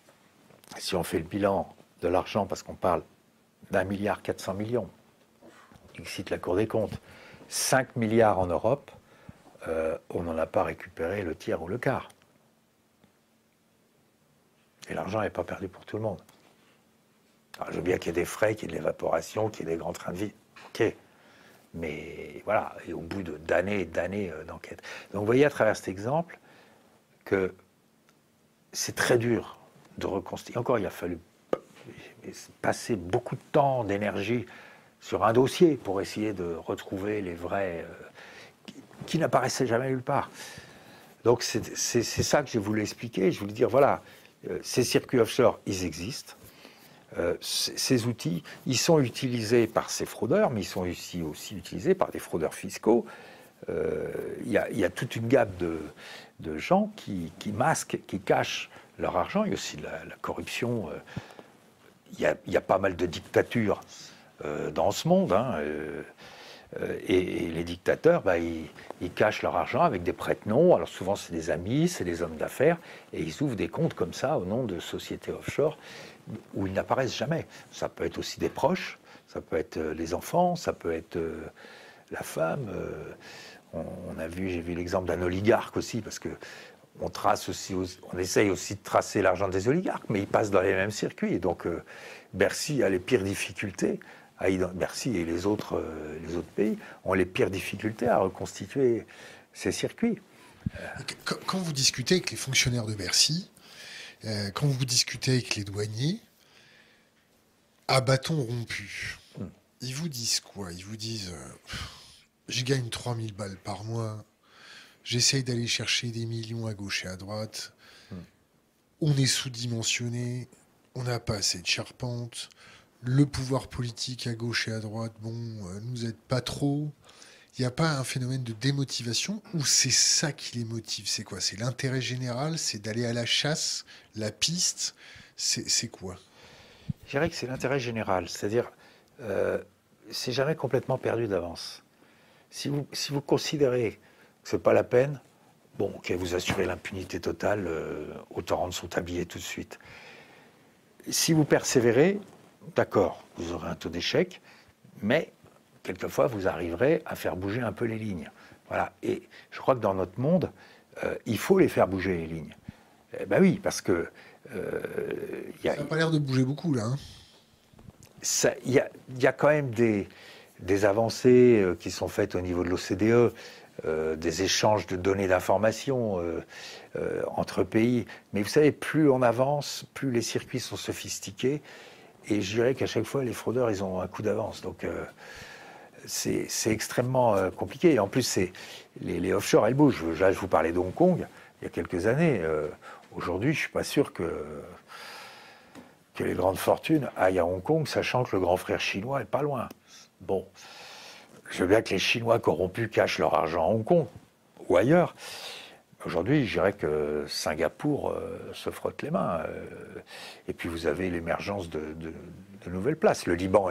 si on fait le bilan de l'argent, parce qu'on parle d'un milliard 400 millions, il cite la Cour des comptes, 5 milliards en Europe, euh, on n'en a pas récupéré le tiers ou le quart. Et l'argent n'est pas perdu pour tout le monde. Alors, je veux bien qu'il y ait des frais, qu'il y ait de l'évaporation, qu'il y ait des grands trains de vie. OK. Mais voilà, et au bout d'années et d'années euh, d'enquête. Donc vous voyez à travers cet exemple que c'est très dur de reconstituer. Encore, il a fallu passer beaucoup de temps, d'énergie sur un dossier pour essayer de retrouver les vrais euh, qui, n'apparaissaient jamais nulle part. Donc c'est ça que j'ai voulu expliquer. Je voulais dire, voilà, ces circuits offshore, ils existent. Euh, ces outils, ils sont utilisés par ces fraudeurs, mais ils sont aussi, aussi utilisés par des fraudeurs fiscaux. Euh, il y, a toute une gamme de, gens qui, masquent, qui cachent leur argent. Il y a aussi la, corruption. il, y a, pas mal de dictatures dans ce monde. Hein, euh, et, les dictateurs, bah, ils, cachent leur argent avec des prête-noms. Alors souvent, c'est des amis, c'est des hommes d'affaires, et ils ouvrent des comptes comme ça au nom de sociétés offshore où ils n'apparaissent jamais. Ça peut être aussi des proches, ça peut être euh, les enfants, ça peut être euh, la femme. on, a vu, j'ai vu l'exemple d'un oligarque aussi, parce que on trace aussi, on essaye aussi de tracer l'argent des oligarques, mais ils passent dans les mêmes circuits. Et donc Bercy a les pires difficultés Bercy et les autres, euh, les autres pays ont les pires difficultés à reconstituer ces circuits.
Quand vous discutez avec les fonctionnaires de Bercy, euh, quand vous discutez avec les douaniers, à bâton rompu, hmm. ils vous disent quoi? Ils vous disent euh, je gagne 3000 balles par mois, j'essaye d'aller chercher des millions à gauche et à droite, hmm. on est sous-dimensionné, on n'a pas assez de charpente, le pouvoir politique à gauche et à droite, bon, euh, nous aide pas trop. Il n'y a pas un phénomène de démotivation ou c'est ça qui les motive? C'est quoi? C'est l'intérêt général? C'est d'aller à la chasse? La piste? C'est quoi?
Je dirais que c'est l'intérêt général. C'est-à-dire, euh, c'est jamais complètement perdu d'avance. Si vous, si vous considérez que ce n'est pas la peine, bon, ok, vous assurez l'impunité totale, euh, autant rendre son tablier tout de suite. Si vous persévérez, d'accord, vous aurez un taux d'échec, mais quelquefois vous arriverez à faire bouger un peu les lignes. Voilà. Et je crois que dans notre monde, euh, il faut les faire bouger les lignes. Eh ben oui, parce que.
Euh, ça n'a pas l'air de bouger beaucoup là. Hein.
Il y, y, a, quand même des, des avancées euh, qui sont faites au niveau de l'OCDE. des échanges de données d'information entre pays. Mais vous savez, plus on avance, plus les circuits sont sophistiqués et je dirais qu'à chaque fois, les fraudeurs, ils ont un coup d'avance. Donc, euh, c'est extrêmement euh, compliqué. Et en plus, les, offshore, elles bougent. Là, je vous parlais de Hong Kong il y a quelques années. Euh, aujourd'hui, je ne suis pas sûr que, que les grandes fortunes aillent à Hong Kong, sachant que le grand frère chinois est pas loin. Bon, je veux bien que les Chinois corrompus cachent leur argent à Hong Kong ou ailleurs. Aujourd'hui, je dirais que Singapour euh, se frotte les mains. Euh, et puis vous avez l'émergence de, nouvelles places. Le Liban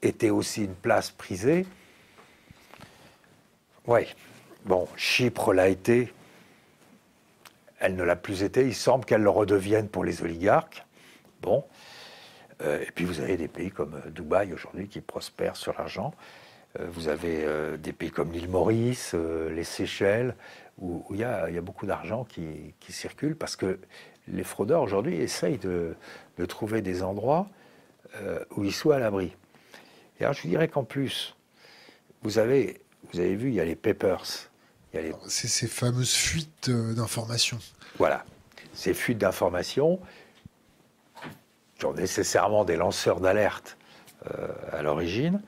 était aussi une place prisée. Oui. Bon, Chypre l'a été. Elle ne l'a plus été. Il semble qu'elle le redevienne pour les oligarques. Bon. Euh, et puis vous avez des pays comme Dubaï aujourd'hui qui prospèrent sur l'argent. vous avez des pays comme l'île Maurice, les Seychelles, où il y, a, beaucoup d'argent qui, circule parce que les fraudeurs aujourd'hui essayent de, trouver des endroits euh, où ils soient à l'abri. Et alors je dirais qu'en plus, vous avez, vous avez vu, il y a les papers.
C'est ces fameuses fuites euh, d'informations.
Voilà, ces fuites d'informations qui ont nécessairement des lanceurs d'alerte euh, à l'origine,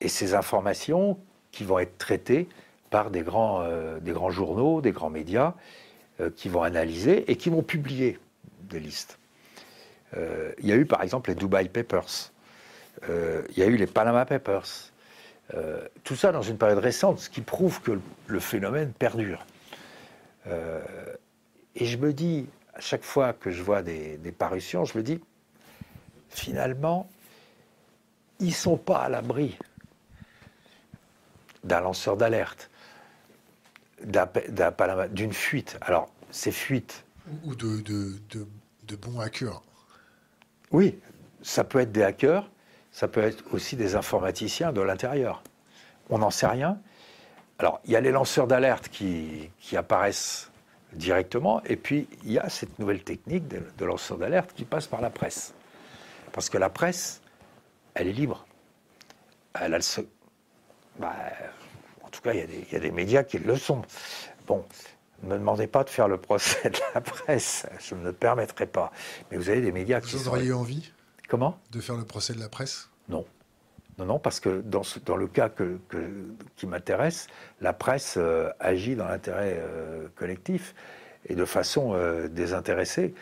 et ces informations qui vont être traitées par des grands, euh, des grands journaux, des grands médias, euh, qui vont analyser et qui vont publier des listes. Euh, il y a eu par exemple les Dubai Papers, il y a eu les Panama Papers, tout ça dans une période récente, ce qui prouve que le phénomène perdure. et je me dis, à chaque fois que je vois des, des parutions, je me dis, finalement, ils ne sont pas à l'abri d'un lanceur d'alerte d'une fuite. Alors, ces fuites.
Ou de, de, bons hackers.
Oui, ça peut être des hackers, ça peut être aussi des informaticiens de l'intérieur. On n'en sait rien. Alors, il y a les lanceurs d'alerte qui, apparaissent directement, et puis il y a cette nouvelle technique de, lanceurs d'alerte qui passe par la presse. Parce que la presse, elle est libre. Elle a le, bah, cas, il y, a des, médias qui le sont. Bon, ne me demandez pas de faire le procès de la presse, je ne me permettrai pas. Mais vous avez des médias qui
Vous auriez envie
Comment?
De faire le procès de la presse?
Non. Non, non, parce que dans, dans le cas que, qui m'intéresse, la presse euh, agit dans l'intérêt euh, collectif et de façon euh, désintéressée.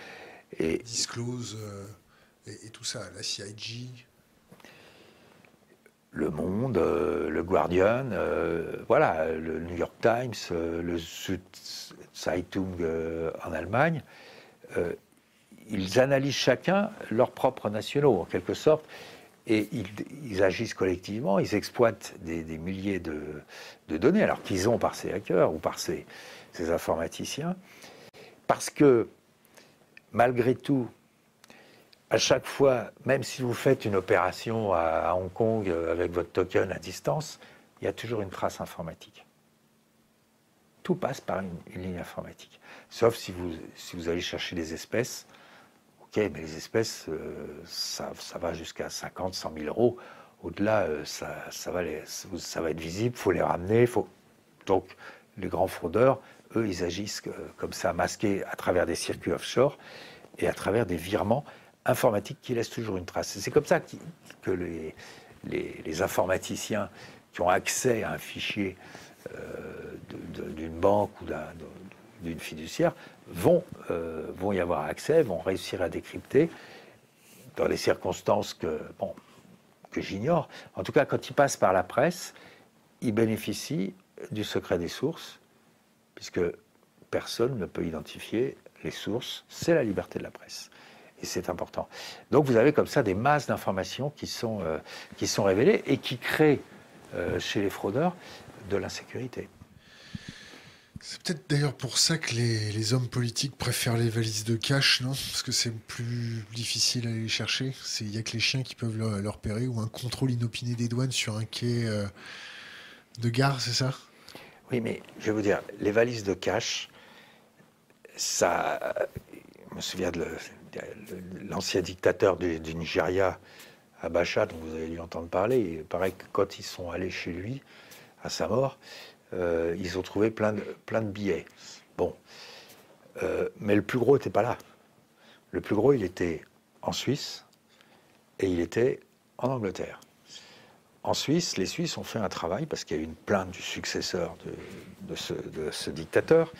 Et, Disclose et, et, tout ça, la CIG.
Le Monde, euh, le Guardian, euh, voilà, le New York Times, euh, le Zeitung en Allemagne, ils analysent chacun leurs propres nationaux, en quelque sorte, et ils, agissent collectivement, ils exploitent des, milliers de, données, alors qu'ils ont par ces hackers ou par ces informaticiens, parce que malgré tout, à chaque fois, même si vous faites une opération à, Hong Kong euh, avec votre token à distance, il y a toujours une trace informatique. Tout passe par une, ligne informatique. Sauf si vous, allez chercher des espèces. Ok, mais les espèces, euh, ça, va jusqu'à 50, 100 000 euros. Au-delà, euh, ça, va être visible, il faut les ramener. Donc, les grands fraudeurs, eux, ils agissent comme ça, masqués à travers des circuits offshore et à travers des virements informatique qui laisse toujours une trace. C'est comme ça que les, les, informaticiens qui ont accès à un fichier euh, d'une banque ou d'une fiduciaire vont, euh, vont y avoir accès, vont réussir à décrypter dans des circonstances que, bon, que j'ignore. En tout cas, quand il passe par la presse, il bénéficie du secret des sources, puisque personne ne peut identifier les sources. C'est la liberté de la presse. Et c'est important. Donc vous avez comme ça des masses d'informations qui, sont euh, qui sont révélées et qui créent euh, chez les fraudeurs de l'insécurité.
C'est peut-être d'ailleurs pour ça que les, hommes politiques préfèrent les valises de cash, non? Parce que c'est plus difficile à aller les chercher. Il n'y a que les chiens qui peuvent leur, leur repérer ou un contrôle inopiné des douanes sur un quai euh, de gare, c'est ça?
Oui, mais je vais vous dire, les valises de cash, ça. Je me souviens de l'ancien dictateur du, Nigeria, Abacha, dont vous avez dû entendre parler. Il paraît que quand ils sont allés chez lui, à sa mort, euh, ils ont trouvé plein de, de billets. Bon. Euh, mais le plus gros n'était pas là. Le plus gros, il était en Suisse et il était en Angleterre. En Suisse, les Suisses ont fait un travail parce qu'il y a eu une plainte du successeur de, ce, dictateur.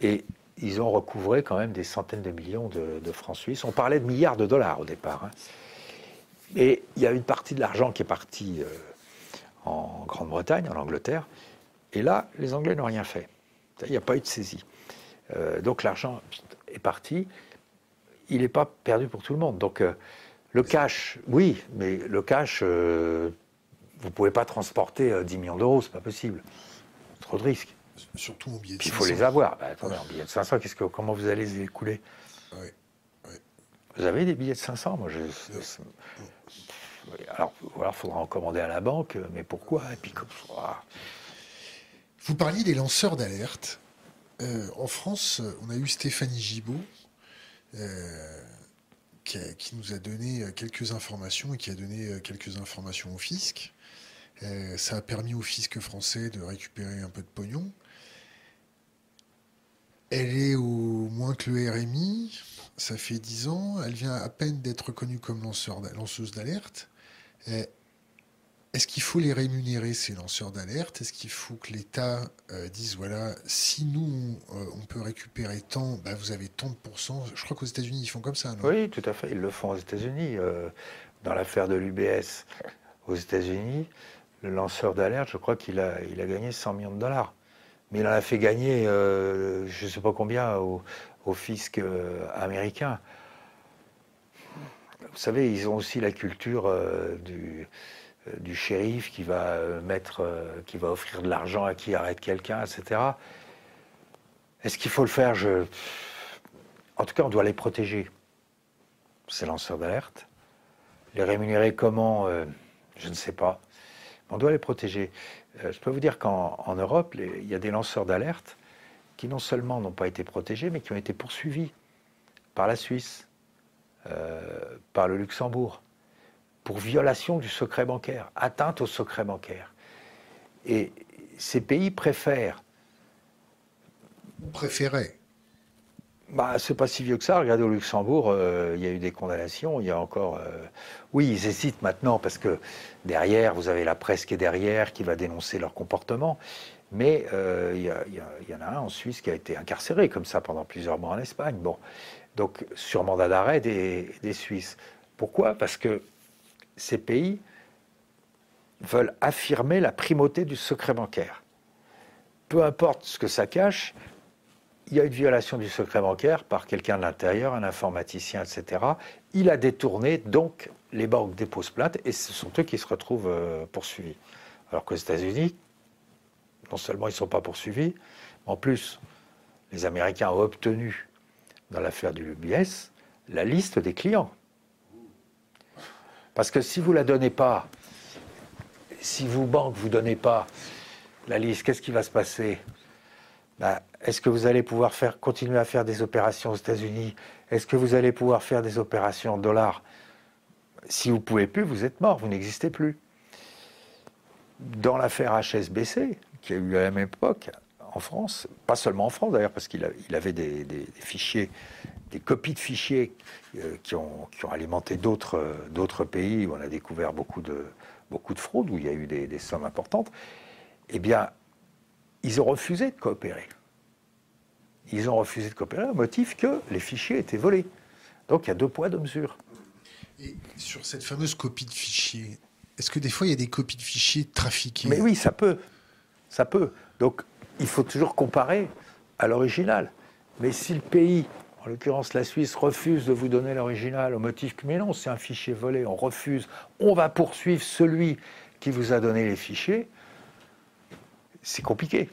Et ils ont recouvré quand même des centaines de millions de, francs suisses. On parlait de milliards de dollars au départ. Hein. Et il y a une partie de l'argent qui est partie euh, en Grande-Bretagne, en Angleterre, et là, les Anglais n'ont rien fait. Il n'y a pas eu de saisie. Euh, donc l'argent est parti. Il n'est pas perdu pour tout le monde. Donc euh, le cash, oui, mais le cash, vous ne pouvez pas transporter 10 millions d'euros, c'est pas possible. Trop de risques.
Surtout en billets de
500. Il faut les avoir. Bah, attendez, en billets de 500, que, comment vous allez les écouler Vous avez des billets de 500 Moi, je, alors, il faudra en commander à la banque, mais pourquoi? Et puis, comme ça,
vous parliez des lanceurs d'alerte. Euh, en France, on a eu Stéphanie Gibault, euh, qui, nous a donné quelques informations et qui a donné quelques informations au fisc. Euh, ça a permis au fisc français de récupérer un peu de pognon. Elle est au moins que le RMI, ça fait 10 ans, elle vient à peine d'être reconnue comme lanceuse d'alerte. Est-ce qu'il faut les rémunérer, ces lanceurs d'alerte? Est-ce qu'il faut que l'État euh, dise, voilà, si nous, euh, on peut récupérer tant, bah, vous avez tant de pourcents? Je crois qu'aux États-Unis, ils font comme ça, non?
Oui, tout à fait. Ils le font aux États-Unis. Euh, dans l'affaire de l'UBS aux États-Unis, le lanceur d'alerte, je crois qu'il a, a gagné 100 millions de dollars. Mais il en a fait gagner, je ne sais pas combien, au, fisc américain. Vous savez, ils ont aussi la culture du euh, du shérif qui va euh, mettre, euh, qui va offrir de l'argent à qui arrête quelqu'un, etc. Est-ce qu'il faut le faire? En tout cas, on doit les protéger. Ces lanceurs d'alerte. Les rémunérer comment? Je ne sais pas. On doit les protéger. Je peux vous dire qu'en Europe, il y a des lanceurs d'alerte qui non seulement n'ont pas été protégés, mais qui ont été poursuivis par la Suisse, par le Luxembourg pour violation du secret bancaire, atteinte au secret bancaire. Et ces pays préfèrent.
Préféraient.
Bah, c'est pas si vieux que ça. Regardez au Luxembourg, euh, il y a eu des condamnations. Il y a encore. Euh, oui, ils hésitent maintenant parce que derrière, vous avez la presse qui est derrière, qui va dénoncer leur comportement. Mais euh, il y, en a un en Suisse qui a été incarcéré comme ça pendant plusieurs mois en Espagne. Bon, donc sur mandat d'arrêt des, des Suisses. Pourquoi? Parce que ces pays veulent affirmer la primauté du secret bancaire. Peu importe ce que ça cache, il y a une violation du secret bancaire par quelqu'un de l'intérieur, un informaticien, etc. Il a détourné, donc les banques déposent plainte et ce sont eux qui se retrouvent euh, poursuivis. Alors qu'aux États-Unis, non seulement ils ne sont pas poursuivis, en plus, les Américains ont obtenu, dans l'affaire du UBS, la liste des clients. Parce que si vous ne la donnez pas, si vous, banque, vous ne donnez pas la liste, qu'est-ce qui va se passer? Ben, Est-ce que vous allez pouvoir continuer à faire des opérations aux États-Unis? Est-ce que vous allez pouvoir faire des opérations en dollars? Si vous ne pouvez plus, vous êtes mort, vous n'existez plus. Dans l'affaire HSBC, qui a eu à la même époque en France, pas seulement en France d'ailleurs, parce qu'il avait des, fichiers des copies de fichiers euh, qui, ont, alimenté d'autres pays où on a découvert beaucoup de fraudes, où il y a eu des, sommes importantes, eh bien, ils ont refusé de coopérer. Ils ont refusé de coopérer au motif que les fichiers étaient volés. Donc il y a deux poids, deux mesures.
Et sur cette fameuse copie de fichier, est-ce que des fois il y a des copies de fichiers trafiquées?
Mais oui, ça peut. Ça peut. Donc, il faut toujours comparer à l'original. Mais si le pays, en l'occurrence la Suisse, refuse de vous donner l'original au motif que, mais non, c'est un fichier volé, on refuse, on va poursuivre celui qui vous a donné les fichiers, c'est compliqué.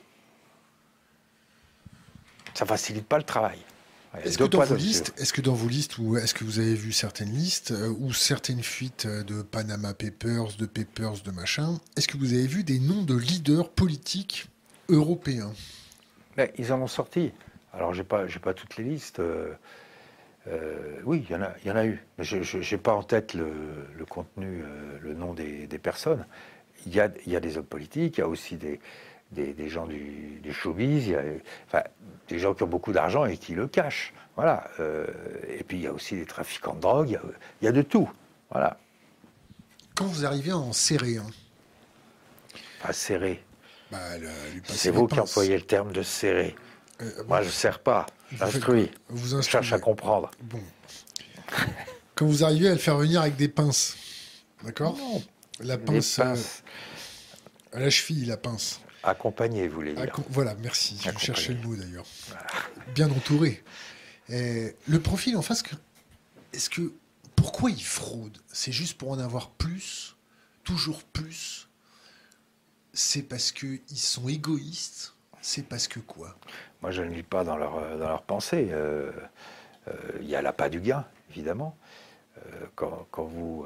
Ça facilite pas le travail.
Est-ce que, dans vos listes, est-ce que dans vos listes, ou est-ce que vous avez vu certaines listes, euh, ou certaines fuites euh, de Panama Papers, de Papers, de machin, est-ce que vous avez vu des noms de leaders politiques européens?
Mais Ils en ont sorti. Alors, j'ai pas, pas toutes les listes. Euh, oui, il y, en a, y en a eu. Mais je n'ai pas en tête le, contenu, le nom des, personnes. Il y a, y a, des hommes politiques, il y a aussi des, des, gens du, showbiz, a, enfin, des gens qui ont beaucoup d'argent et qui le cachent. Voilà. Euh, et puis il y a aussi des trafiquants de drogue, il y a, de tout. Voilà.
Quand vous arrivez en serré, hein,
Pas serré. Bah, C'est vous qui employez le terme de serré. Euh, Moi, je ne sers pas, j'instruis. Je cherche à comprendre.
Bon. Quand vous arrivez à le faire venir avec des pinces, d'accord? La pince. Euh, à la cheville, la pince.
Accompagné, vous voulez dire.
voilà, merci. Je cherchais le mot d'ailleurs. Bien entouré. le profil en face, est-ce que pourquoi ils fraudent C'est juste pour en avoir plus, toujours plus? C'est parce qu'ils sont égoïstes? C'est parce que quoi?
Moi, je ne lis pas dans leur, dans leur pensée. Euh, euh, il y a l'appât du gain, évidemment. Euh, quand, quand, vous,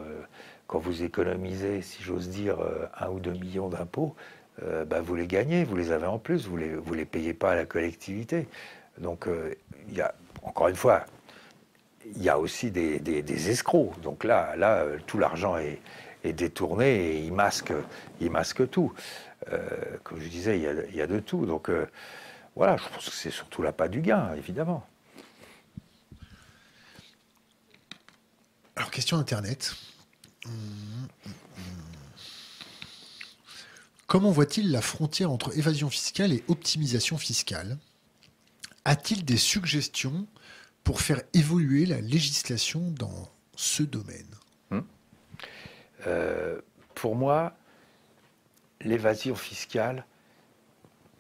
quand vous économisez, si j'ose dire, un ou deux millions d'impôts, euh, bah, vous les gagnez, vous les avez en plus, vous ne les, payez pas à la collectivité. Donc, euh, il y a, encore une fois, il y a aussi des, escrocs. Donc là, là euh, tout l'argent est, détourné et ils masquent tout. comme je disais, il il y a de tout. Donc voilà, je pense que c'est surtout la pas du gain, évidemment.
Alors, question Internet. Hum, hum. Comment voit-il la frontière entre évasion fiscale et optimisation fiscale? A-t-il des suggestions pour faire évoluer la législation dans ce domaine? Hmm?
euh, Pour moi, l'évasion fiscale,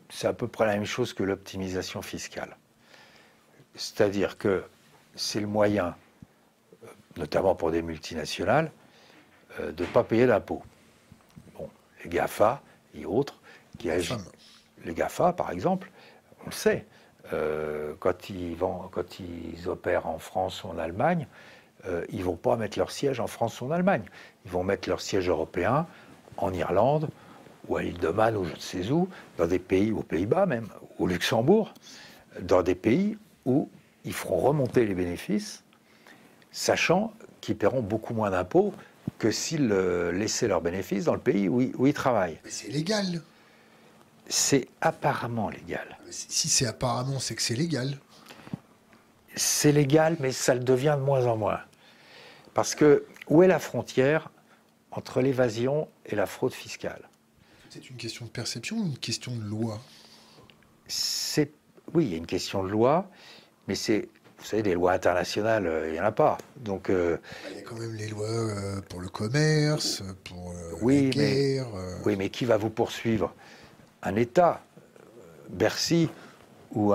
c'est à peu près la même chose que l'optimisation fiscale. C'est-à-dire que c'est le moyen, euh, notamment pour des multinationales, euh, de ne pas payer d'impôts. Bon, les GAFA, et autres qui agissent. Les GAFA, par exemple, on le sait, euh, quand, ils vont, quand ils opèrent en France ou en Allemagne, euh, ils ne vont pas mettre leur siège en France ou en Allemagne. Ils vont mettre leur siège européen en Irlande ou à l'île de Man ou je ne sais où, dans des pays, aux Pays-Bas même, au Luxembourg, dans des pays où ils feront remonter les bénéfices, sachant qu'ils paieront beaucoup moins d'impôts que s'ils euh, laissaient leurs bénéfices dans le pays où ils, travaillent.
Mais c'est légal.
C'est apparemment légal.
Si c'est apparemment, c'est que c'est légal.
C'est légal, mais ça le devient de moins en moins. Parce que où est la frontière entre l'évasion et la fraude fiscale?
C'est une question de perception ou une question de loi?
C'est oui, il y a une question de loi, mais c'est vous savez, des lois internationales, euh, il n'y en a pas. Donc,
euh, il y a quand même les lois euh, pour le commerce, pour oui, la guerre.
Oui, mais qui va vous poursuivre? Un État, Bercy, ou,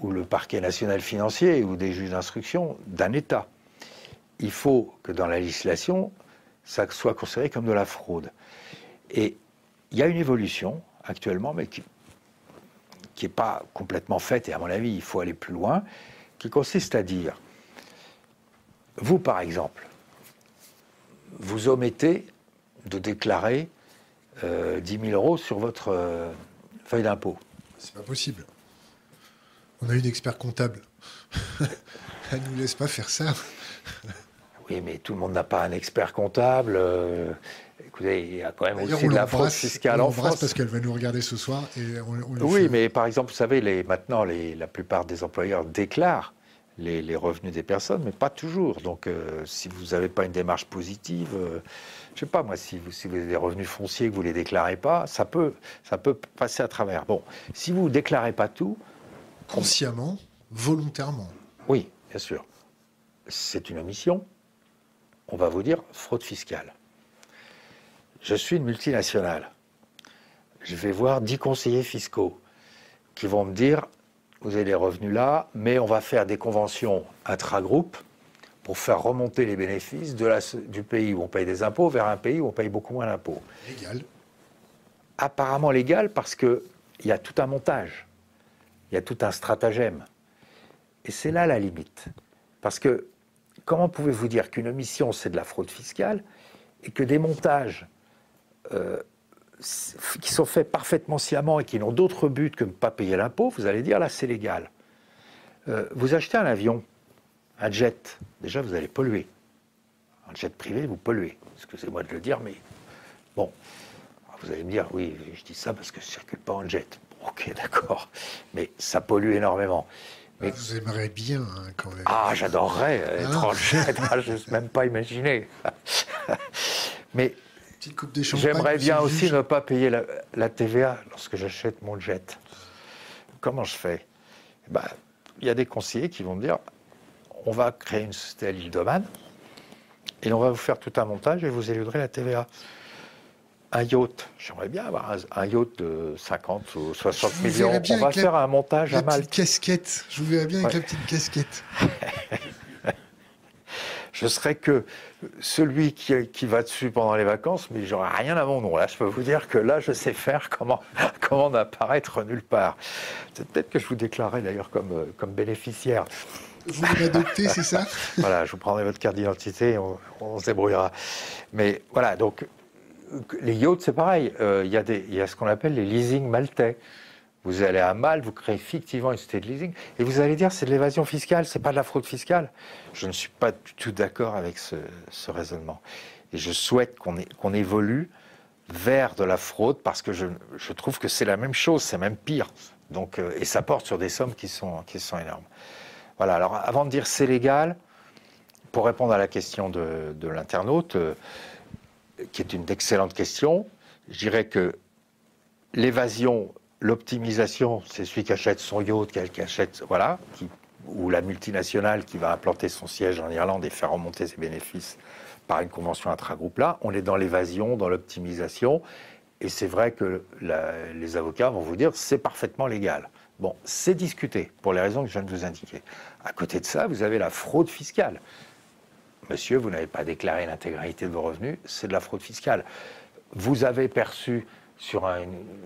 ou le parquet national financier, ou des juges d'instruction d'un État. Il faut que dans la législation, ça soit considéré comme de la fraude. Et il y a une évolution actuellement, mais qui n'est pas complètement faite, et à mon avis, il faut aller plus loin qui consiste à dire, vous par exemple, vous omettez de déclarer 10 euh, 000 euros sur votre euh, feuille d'impôt.
C'est pas possible. On a une expert comptable. (laughs) Elle nous laisse pas faire ça.
oui, mais tout le monde n'a pas un expert comptable. Euh, écoutez, il y a quand même aussi de la fraude fiscale en France.
parce qu'elle va nous regarder ce soir. Et
oui, mais par exemple, vous savez, les, maintenant, les, la plupart des employeurs déclarent les, revenus des personnes, mais pas toujours. Donc, euh, si vous n'avez pas une démarche positive, euh, je sais pas moi, si vous, si vous avez des revenus fonciers que vous ne les déclarez pas, ça peut, ça peut passer à travers. Bon, si vous ne déclarez pas tout.
Consciemment, volontairement.
Oui, bien sûr. C'est une omission. on va vous dire fraude fiscale. Je suis une multinationale. Je vais voir 10 conseillers fiscaux qui vont me dire, vous avez les revenus là, mais on va faire des conventions intra-groupes pour faire remonter les bénéfices de la, du pays où on paye des impôts vers un pays où on paye beaucoup moins d'impôts.
Légal.
Apparemment légal parce qu'il y a tout un montage, il y a tout un stratagème. Et c'est là la limite. Parce que comment pouvez-vous dire qu'une mission, c'est de la fraude fiscale et que des montages euh, qui sont faits parfaitement sciemment et qui n'ont d'autre but que de ne pas payer l'impôt, vous allez dire là, c'est légal. Euh, vous achetez un avion, un jet, déjà vous allez polluer. Un jet privé, vous polluez. Excusez-moi de le dire, mais bon. Vous allez me dire, oui, je dis ça parce que je ne circule pas en jet. Ok, d'accord. Mais ça pollue énormément. Mais...
Vous aimeriez bien hein, quand même.
Ah, j'adorerais être en jet. Ah, je n'ose même pas imaginer. (laughs) Mais j'aimerais bien aussi ne pas payer la, TVA lorsque j'achète mon jet. Comment je fais? Ben, Il y a des conseillers qui vont me dire on va créer une société à l'île d'Oman et on va vous faire tout un montage et vous éluderez la TVA. Un yacht, j'aimerais bien avoir un, yacht de 50 ou 60 millions. On va faire un montage
à
Malte.
casquette, je vous verrais bien avec la petite casquette. (laughs)
je serais que celui qui, qui, va dessus pendant les vacances, mais j'aurais rien à mon nom. Là, je peux vous dire que là, je sais faire comment, (laughs) comment n'apparaître nulle part. C'est peut-être que je vous déclarerai d'ailleurs comme, euh, comme bénéficiaire.
Vous m'adoptez, (laughs) c'est ça?
Voilà, je vous prendrai votre carte d'identité et on, se débrouillera. Mais voilà, donc les yachts, c'est pareil. Euh, il y, y, a ce qu'on appelle les leasing maltais. Vous allez à Mal, vous créez fictivement une société de leasing, et vous allez dire c'est de l'évasion fiscale, c'est pas de la fraude fiscale. Je ne suis pas du tout d'accord avec ce, raisonnement. Et je souhaite qu'on évolue vers de la fraude parce que je, trouve que c'est la même chose, c'est même pire. Donc, euh, et ça porte sur des sommes qui sont, qui sont énormes. Voilà, alors avant de dire c'est légal, pour répondre à la question de, l'internaute, euh, qui est une excellente question, je dirais que l'évasion L'optimisation, c'est celui qui achète son yacht, qui voilà, ou la multinationale qui va implanter son siège en Irlande et faire remonter ses bénéfices par une convention intra-groupe là. On est dans l'évasion, dans l'optimisation. Et c'est vrai que les avocats vont vous dire c'est parfaitement légal. Bon, c'est discuté pour les raisons que je viens de vous indiquer. À côté de ça, vous avez la fraude fiscale. Monsieur, vous n'avez pas déclaré l'intégralité de vos revenus, c'est de la fraude fiscale. Vous avez perçu sur un,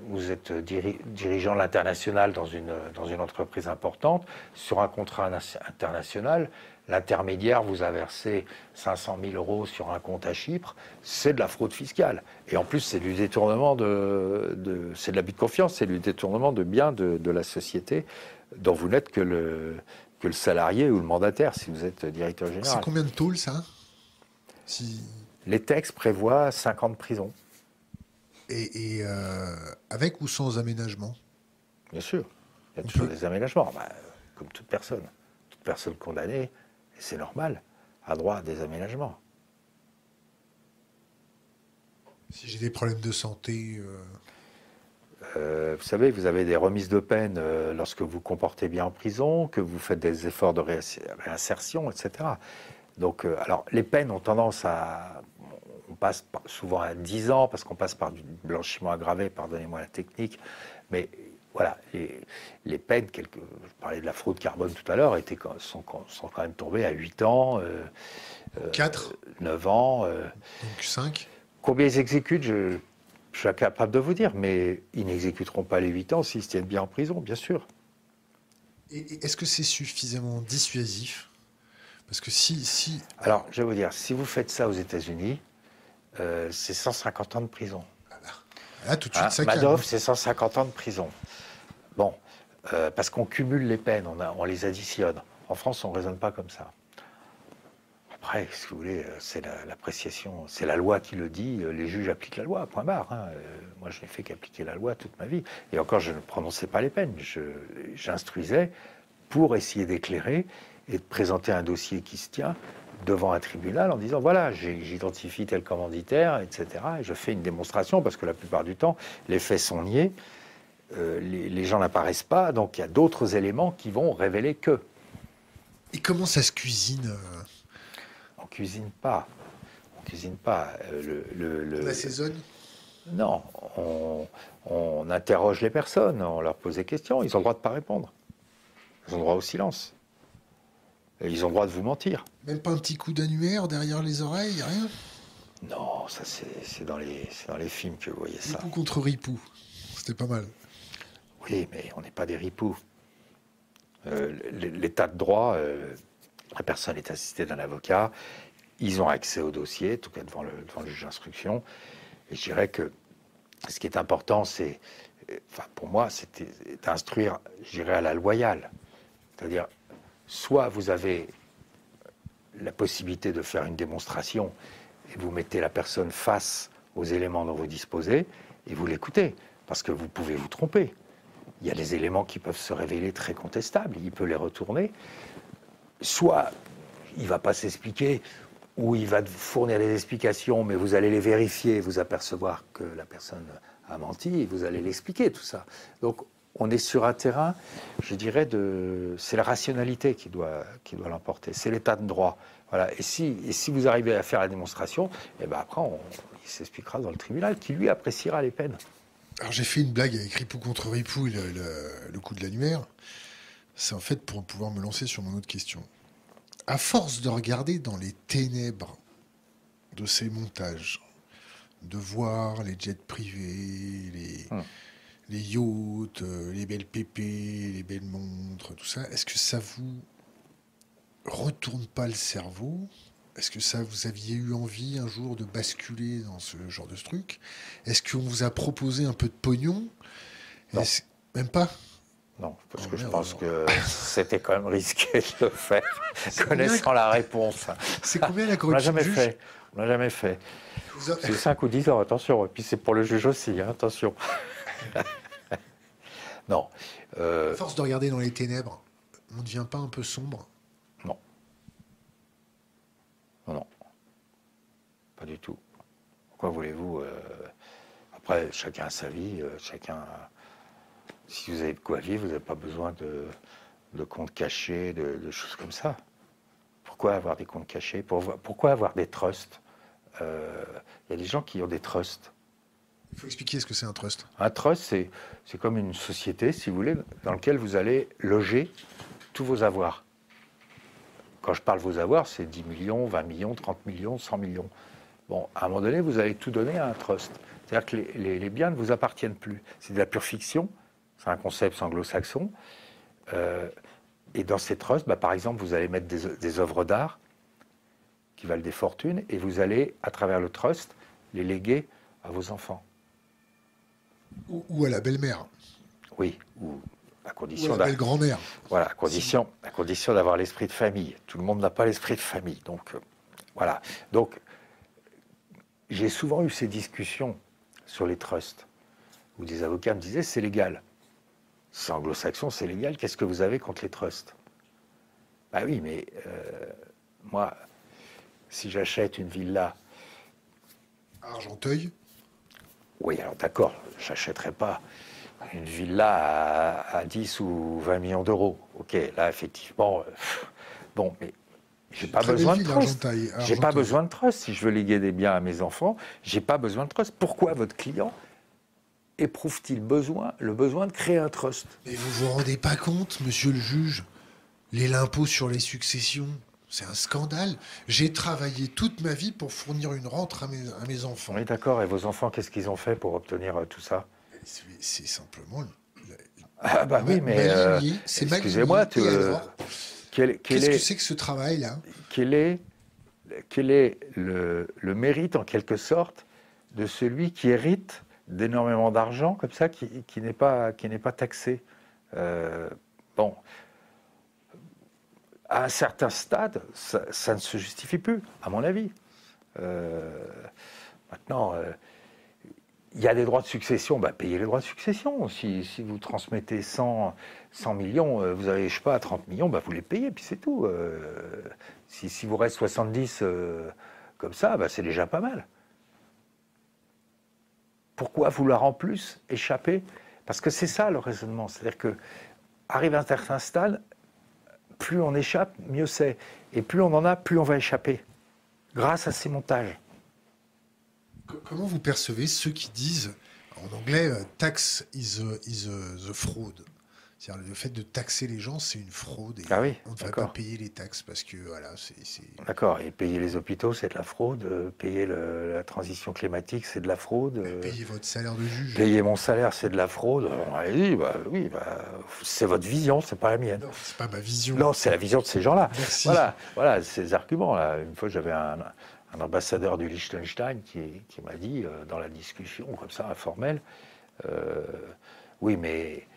vous êtes dirigeant de l'international dans une, dans une entreprise importante, sur un contrat international, l'intermédiaire vous a versé 500 000 euros sur un compte à Chypre, c'est de la fraude fiscale. Et en plus, c'est du détournement de, de c'est de l'abus de confiance, c'est du détournement de biens de, de la société dont vous n'êtes que le, que le salarié ou le mandataire si vous êtes directeur général.
C'est combien de tôles ça? Si...
Les textes prévoient 50 ans
Et, euh, avec ou sans aménagement?
Bien sûr. Il y a toujours des aménagements. Bah, comme toute personne. Toute personne condamnée, et c'est normal, a droit à des aménagements.
Si j'ai des problèmes de santé.
Euh, euh, vous savez, vous avez des remises de peine lorsque vous comportez bien en prison, que vous faites des efforts de réinsertion, etc. Donc, alors, les peines ont tendance à passe souvent à 10 ans parce qu'on passe par du blanchiment aggravé, pardonnez-moi la technique, mais voilà, les, peines, quelques, je parlais de la fraude carbone tout à l'heure, sont, sont, quand même tombées à 8 ans,
4,
euh, 9 euh, ans.
Euh. Donc 5
Combien ils exécutent, je, je, suis incapable de vous dire, mais ils n'exécuteront pas les 8 ans s'ils se tiennent bien en prison, bien sûr.
Et est-ce que c'est suffisamment dissuasif? Parce que si, si...
Alors, je vais vous dire, si vous faites ça aux États-Unis, euh, c'est 150 ans de prison.
Là, tout de suite,
hein, Madoff, c'est 150 ans de prison. Bon, euh, parce qu'on cumule les peines, on, les additionne. En France, on ne raisonne pas comme ça. Après, si vous voulez, euh, c'est l'appréciation, c'est la loi qui le dit, les juges appliquent la loi, point barre. Hein. Moi, je n'ai fait qu'appliquer la loi toute ma vie. Et encore, je ne prononçais pas les peines, j'instruisais pour essayer d'éclairer et de présenter un dossier qui se tient devant un tribunal en disant voilà, j'identifie tel commanditaire, etc. Et je fais une démonstration parce que la plupart du temps, les faits sont niés, euh, les, gens n'apparaissent pas, donc il y a d'autres éléments qui vont révéler que.
Et comment ça se cuisine
On cuisine pas. cuisine pas.
Le, le, on assaisonne?
Non, on, interroge les personnes, on leur pose des questions. Ils ont le droit de ne pas répondre. Ils ont le droit au silence. Et ils ont le droit de vous mentir.
Même pas un petit coup d'annuaire derrière les oreilles, rien
Non, ça c'est dans, les, dans les films que vous voyez ça.
Ripou contre Ripou, c'était pas mal.
Oui, mais on n'est pas des ripoux. Euh, l'état de droit, euh, la personne est assistée d'un avocat, ils ont accès au dossier, en tout cas devant le, devant le juge d'instruction. Et je dirais que ce qui est important, c'est, enfin, pour moi, c'est d'instruire, je dirais, à la loyale. C'est-à-dire, soit vous avez la possibilité de faire une démonstration et vous mettez la personne face aux éléments dont vous disposez et vous l'écoutez, parce que vous pouvez vous tromper. Il y a des éléments qui peuvent se révéler très contestables, il peut les retourner. Soit il ne va pas s'expliquer, ou il va fournir des explications, mais vous allez les vérifier, vous apercevoir que la personne a menti, vous allez l'expliquer, tout ça. Donc on est sur un terrain, je dirais, de, c'est la rationalité qui doit, qui doit l'emporter, c'est l'état de droit. Voilà. Et, si, et si vous arrivez à faire la démonstration, et eh ben après, on, il s'expliquera dans le tribunal, qui lui appréciera les peines.
Alors j'ai fait une blague avec Ripou contre Ripou, le, le, coup de l'annuaire. C'est en fait pour pouvoir me lancer sur mon autre question. À force de regarder dans les ténèbres de ces montages, de voir les jets privés, les, hum. Les yachts, euh, les belles pépées, les belles montres, tout ça, est-ce que ça vous retourne pas le cerveau? Est-ce que ça, vous aviez eu envie un jour de basculer dans ce genre de truc? Est-ce qu'on vous a proposé un peu de pognon? Même pas?
Non, parce oh, que je pense que (laughs) c'était quand même risqué de le faire, (laughs) connaissant la réponse.
C'est combien la corruption (laughs)
On l'a jamais fait. On l'a jamais fait. C'est 5 ou 10 ans, attention. Et puis c'est pour le juge aussi, hein, attention. (laughs) non.
Euh... À force de regarder dans les ténèbres, on ne devient pas un peu sombre?
Non, non. Pas du tout. Pourquoi voulez-vous euh, Après, chacun a sa vie, euh, chacun. Si vous avez de quoi vivre, vous n'avez pas besoin de, de comptes cachés, de, choses comme ça. Pourquoi avoir des comptes cachés? Pourquoi avoir des trusts? Euh, Il y a des gens qui ont des trusts.
Il faut expliquer ce que c'est un trust.
Un trust, c'est comme une société, si vous voulez, dans laquelle vous allez loger tous vos avoirs. Quand je parle vos avoirs, c'est 10 millions, 20 millions, 30 millions, 100 millions. Bon, à un moment donné, vous allez tout donner à un trust. C'est-à-dire que les, biens ne vous appartiennent plus. C'est de la pure fiction, c'est un concept anglo-saxon. Euh, et dans ces trusts, bah, par exemple, vous allez mettre des, œuvres d'art qui valent des fortunes et vous allez, à travers le trust, les léguer à vos enfants.
Ou, à la belle-mère.
Oui, ou à condition. Voilà, à condition, à condition d'avoir l'esprit de famille. Tout le monde n'a pas l'esprit de famille, donc euh, voilà. Donc j'ai souvent eu ces discussions sur les trusts où des avocats me disaient c'est légal. C'est anglo-saxon, c'est légal. Qu'est-ce que vous avez contre les trusts? Bah oui, mais euh, moi, si j'achète une villa
à Argenteuil.
Oui, alors d'accord, j'achèterai pas une villa à, 10 ou 20 millions d'euros. Ok, là, effectivement, euh, bon, mais j'ai pas besoin de trust. J'ai pas besoin de trust. Si je veux léguer des biens à mes enfants, j'ai pas besoin de trust. Pourquoi votre client éprouve-t-il besoin, le besoin de créer un trust?
Mais vous vous rendez pas compte, monsieur le juge Les l'impôt sur les successions, c'est un scandale. J'ai travaillé toute ma vie pour fournir une rente à mes, à mes enfants.
Oui, d'accord. Et vos enfants, qu'est-ce qu'ils ont fait pour obtenir euh, tout ça
c'est simplement.
Ah bah oui, mais euh, excusez-moi,
qu'est-ce que c'est que ce travail-là
Quel est, quel est le, mérite en quelque sorte de celui qui hérite d'énormément d'argent comme ça, qui, n'est pas qui n'est pas taxé? Euh, Bon, à un certain stade, ça, ne se justifie plus, à mon avis. Euh, maintenant il y a des droits de succession, bah, payez les droits de succession. Si, vous transmettez 100, 100 millions, euh, vous avez, je sais pas, 30 millions, bah, vous les payez, puis c'est tout. Euh, si, vous reste 70 euh, comme ça, bah, c'est déjà pas mal. Pourquoi vouloir en plus échapper? Parce que c'est ça le raisonnement. C'est-à-dire que, arrive un certain stade, plus on échappe, mieux c'est. Et plus on en a, plus on va échapper, grâce à ces montages.
Comment vous percevez ceux qui disent, en anglais, euh, tax is, is the fraud? Le fait de taxer les gens, c'est une fraude. Et
ah oui,
on ne va pas payer les taxes parce que voilà, c'est.
D'accord. Et payer les hôpitaux, c'est de la fraude. Euh, payer la transition climatique, c'est de la fraude.
Euh, payer votre salaire de juge.
Payer mon salaire, c'est de la fraude. oui, bah, oui bah, c'est votre vision, c'est pas la mienne.
Non, c'est pas ma vision.
Non, c'est la vision de ces gens-là.
Merci.
Voilà, voilà ces arguments-là. Une fois, j'avais un, ambassadeur du Liechtenstein qui, qui m'a dit, euh, dans la discussion, comme ça, informelle, oui, mais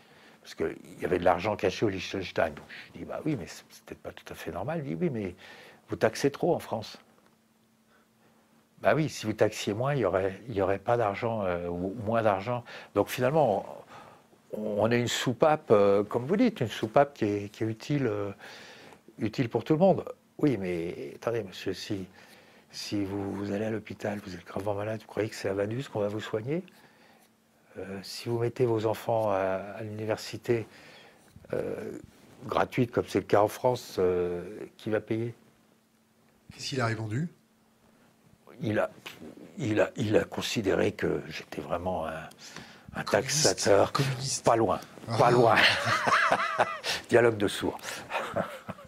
parce qu'il y avait de l'argent caché au Liechtenstein. Je dis, bah oui, mais c'est peut-être pas tout à fait normal. Il dit, oui, mais vous taxez trop en France. Bah oui, si vous taxiez moins, il n'y aurait, y aurait pas d'argent euh, ou moins d'argent. Donc finalement, on, a une soupape, euh, comme vous dites, une soupape qui est, utile, euh, utile pour tout le monde. Oui, mais attendez, monsieur, si, vous, vous allez à l'hôpital, vous êtes gravement malade, vous croyez que c'est à Vadus qu'on va vous soigner? Si vous mettez vos enfants à, l'université euh, gratuite, comme c'est le cas en France, euh, qui va payer?
Qu'est-ce qu'il a répondu?
Il a, il, a, il a considéré que j'étais vraiment un, taxateur.
Communiste.
Pas loin, pas ah. loin. (laughs) Dialogue de sourds.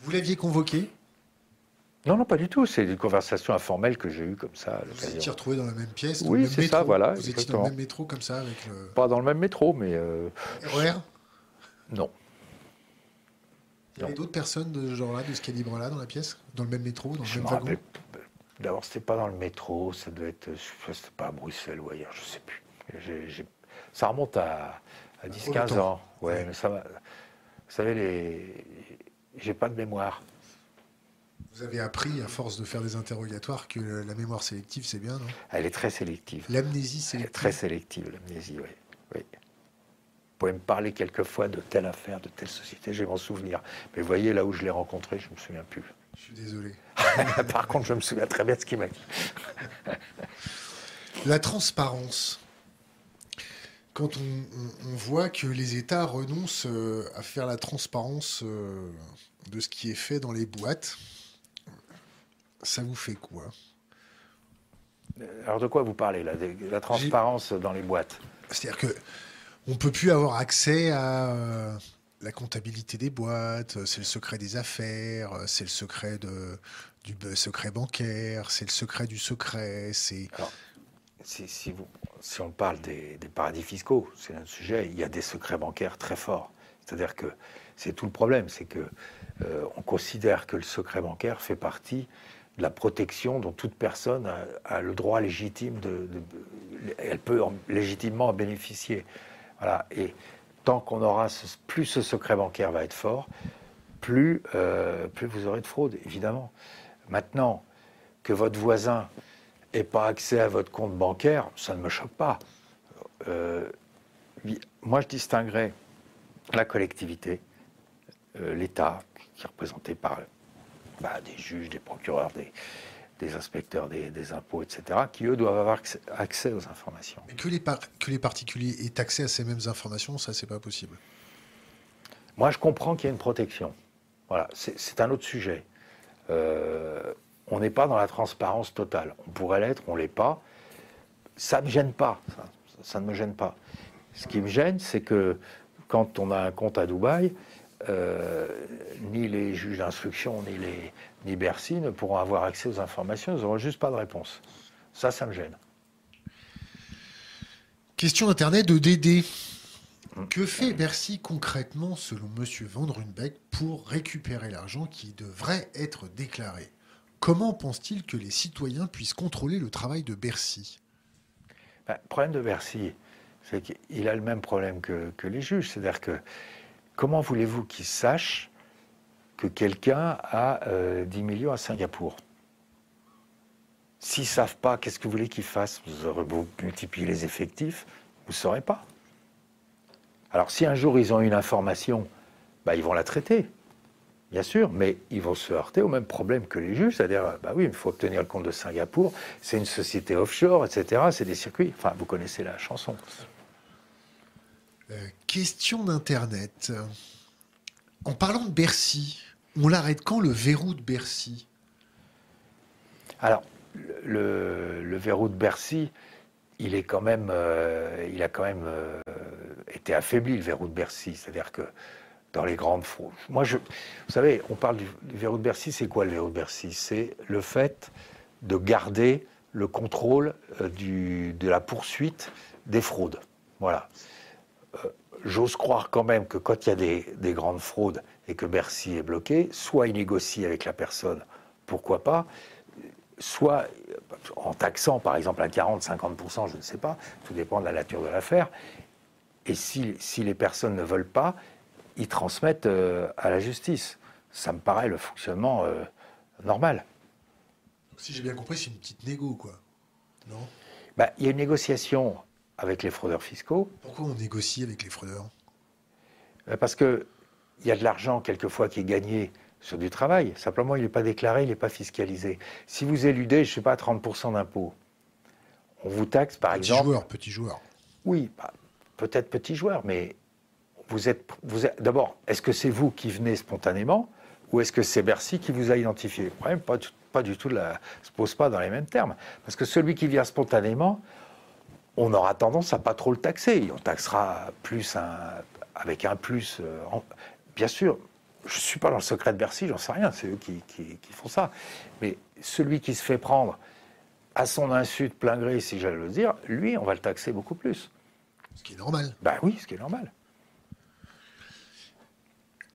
Vous l'aviez convoqué?
Non, non, pas du tout. C'est une conversation informelle que j'ai eue comme ça.
Vous étiez retrouvés dans la même pièce
Oui, c'est ça, voilà.
Vous étiez dans le même métro comme ça avec
Pas dans le même métro, mais... Euh...
RER
Non.
Il y avait d'autres personnes de ce genre-là, de ce calibre-là, dans la pièce? Dans le même métro, dans le même wagon?
D'abord, c'était pas dans le métro, ça devait être... C'était pas à Bruxelles ou ailleurs, je sais plus. Ça remonte à, à 10-15 ans. Ouais, mais ça va... Vous savez, les... j'ai pas de mémoire.
Vous avez appris, à force de faire des interrogatoires, que la mémoire sélective, c'est bien, non?
Elle est très sélective.
L'amnésie sélective
Très sélective, l'amnésie, oui. oui. Vous pouvez me parler quelquefois de telle affaire, de telle société, je vais m'en souvenir. Mais vous voyez, là où je l'ai rencontré, je ne me souviens plus.
Je suis désolé. (laughs)
Par contre, je me souviens très bien de ce qu'il m'a dit. (laughs)
la transparence. Quand on, voit que les États renoncent euh, à faire la transparence euh, de ce qui est fait dans les boîtes, ça vous fait quoi?
Alors de quoi vous parlez là? La transparence dans les boîtes?
C'est-à-dire que on peut plus avoir accès à euh, la comptabilité des boîtes, c'est le secret des affaires, c'est le secret de, du secret bancaire, c'est le secret du secret, c'est...
Si, si, vous, si on parle des, paradis fiscaux, c'est un sujet, il y a des secrets bancaires très forts. C'est-à-dire que c'est tout le problème, c'est que euh, on considère que le secret bancaire fait partie la protection dont toute personne a, le droit légitime de, elle peut légitimement en bénéficier. Voilà. Et tant qu'on aura plus ce secret bancaire va être fort, plus, euh, plus vous aurez de fraude, évidemment. Maintenant, que votre voisin n'ait pas accès à votre compte bancaire, ça ne me choque pas. Euh, moi, je distinguerais la collectivité, euh, l'État, qui est représenté par bah, des juges, des procureurs, des, inspecteurs des, impôts, etc., qui, eux, doivent avoir accès aux informations.
Mais que les, que les particuliers aient accès à ces mêmes informations, ça, c'est pas possible.
Moi, je comprends qu'il y a une protection. Voilà, c'est un autre sujet. Euh, on n'est pas dans la transparence totale. On pourrait l'être, on l'est pas. Ça ne me gêne pas. ça, ne me gêne pas. Ce qui me gêne, c'est que quand on a un compte à Dubaï, euh, ni les juges d'instruction, ni, les, ni Bercy ne pourront avoir accès aux informations, ils n'auront juste pas de réponse. Ça, ça me gêne.
Question Internet de Dédé. Que fait Bercy concrètement, selon M. Van Runbeck, pour récupérer l'argent qui devrait être déclaré? Comment pense-t-il que les citoyens puissent contrôler le travail de Bercy?
Ben, Le problème de Bercy, c'est qu'il a le même problème que, que les juges. C'est-à-dire que comment voulez-vous qu'ils sachent que quelqu'un a 10 euh, millions à Singapour? S'ils ne savent pas, qu'est-ce que vous voulez qu'ils fassent? Vous aurez beau multiplier les effectifs, vous ne saurez pas. Alors si un jour ils ont une information, bah, ils vont la traiter, bien sûr, mais ils vont se heurter au même problème que les juges, c'est-à-dire, bah oui, il faut obtenir le compte de Singapour, c'est une société offshore, etc., c'est des circuits, enfin, vous connaissez la chanson.
Euh, question d'Internet. En parlant de Bercy, on l'arrête quand le verrou de Bercy?
Alors, le, verrou de Bercy, il est quand même, euh, il a quand même euh, été affaibli le verrou de Bercy. C'est-à-dire que dans les grandes fraudes. Moi, vous savez, on parle du, verrou de Bercy. C'est quoi le verrou de Bercy? C'est le fait de garder le contrôle de la poursuite des fraudes. Voilà. Euh, J'ose croire quand même que quand il y a des, des grandes fraudes et que Bercy est bloqué, soit il négocie avec la personne, pourquoi pas, soit en taxant par exemple à 40-50%, je ne sais pas, tout dépend de la nature de l'affaire. Et si, si les personnes ne veulent pas, ils transmettent euh, à la justice. Ça me paraît le fonctionnement euh, normal.
Si j'ai bien compris, c'est une petite négo, quoi. Non?
Bah, il y a une négociation avec les fraudeurs fiscaux,
Pourquoi on négocie avec les fraudeurs?
Euh, parce qu'il y a de l'argent quelquefois qui est gagné sur du travail. Simplement, il n'est pas déclaré, il n'est pas fiscalisé. Si vous éludez, je ne sais pas, 30% d'impôts, on vous taxe par
Petit
exemple.
joueur, petit joueur.
Oui, bah, peut-être petit joueur, mais vous êtes, vous êtes- d'abord, est-ce que c'est vous qui venez spontanément ou est-ce que c'est Bercy qui vous a identifié? Le problème, pas, du- pas du tout, la, se pose pas dans les mêmes termes. Parce que celui qui vient spontanément, on aura tendance à pas trop le taxer. On taxera plus un- avec un plus. euh, en- bien sûr, je suis pas dans le secret de Bercy, j'en sais rien, c'est eux qui, qui- qui font ça. Mais celui qui se fait prendre à son insu de plein gré, si j'allais le dire, lui, on va le taxer beaucoup plus.
Ce qui est normal.
Ben oui, ce qui est normal.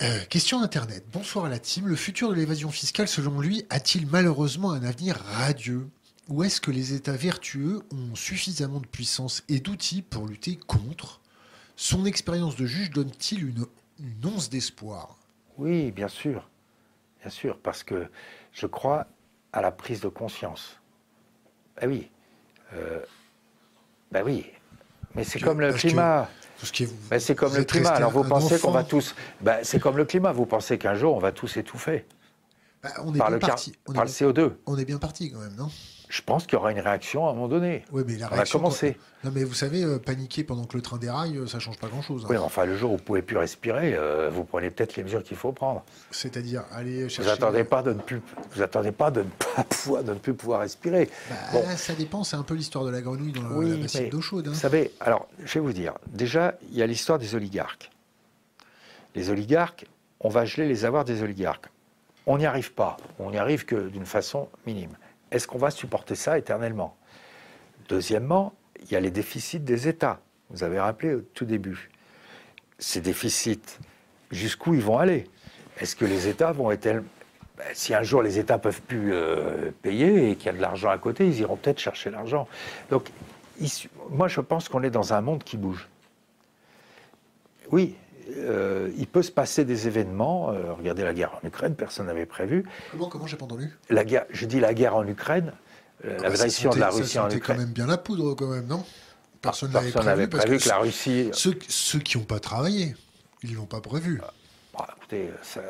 Euh, question Internet. Bonsoir à la team. Le futur de l'évasion fiscale, selon lui, a-t-il malheureusement un avenir radieux? Ou est-ce que les États vertueux ont suffisamment de puissance et d'outils pour lutter contre? Son expérience de juge donne-t-il une, une once d'espoir?
Oui, bien sûr. Bien sûr, parce que je crois à la prise de conscience. Ah oui. Euh, ben oui. Mais c'est comme le climat.
Ce
Ben, c'est comme le climat. Alors vous pensez qu'on va tous. Ben, c'est comme le climat. Vous pensez qu'un jour on va tous étouffer
Bah, on est
par,
bien
le, car-
parti. On,
par
est
le
bien-
CO2.
on est bien parti quand même, non?
Je pense qu'il y aura une réaction à un moment donné.
Oui, mais la
On a
réaction.
commencé.
Non, mais vous savez, euh, paniquer pendant que le train déraille, euh, ça change pas grand-chose. hein.
Oui, mais enfin, le jour où vous pouvez plus respirer, euh, vous prenez peut-être les mesures qu'il faut prendre.
C'est-à-dire aller
Vous
chercher.
attendez pas de ne plus, vous attendez pas de ne pas (laughs) pouvoir, de ne plus pouvoir respirer.
Bah,
Bon.
Ça dépend, c'est un peu l'histoire de la grenouille dans
Oui,
la bassine d'eau chaude. hein.
Vous savez, alors, je vais vous dire, déjà, il y a l'histoire des oligarques. Les oligarques, on va geler les avoirs des oligarques. On n'y arrive pas. On n'y arrive que d'une façon minime. Est-ce qu'on va supporter ça éternellement? Deuxièmement, il y a les déficits des États. Vous avez rappelé au tout début. Ces déficits, jusqu'où ils vont aller? Est-ce que les États vont être... ben, si un jour les États peuvent plus euh, payer et qu'il y a de l'argent à côté, ils iront peut-être chercher l'argent. Donc, moi, je pense qu'on est dans un monde qui bouge. Oui, euh, il peut se passer des événements. euh, regardez la guerre en Ukraine, personne n'avait prévu.
Comment, comment j'ai pas entendu?
La guerre, je dis la guerre en Ukraine, euh,
Ah bah, ça
l'agression de la Russie
ça
en
sentait quand
Ukraine.
même bien la poudre, quand même, non? Personne
Ah,
n'avait prévu,
n'avait
parce
prévu
que
que la Russie.
ceux, ceux qui n'ont pas travaillé, ils l'ont pas prévu.
Bon, écoutez, ça-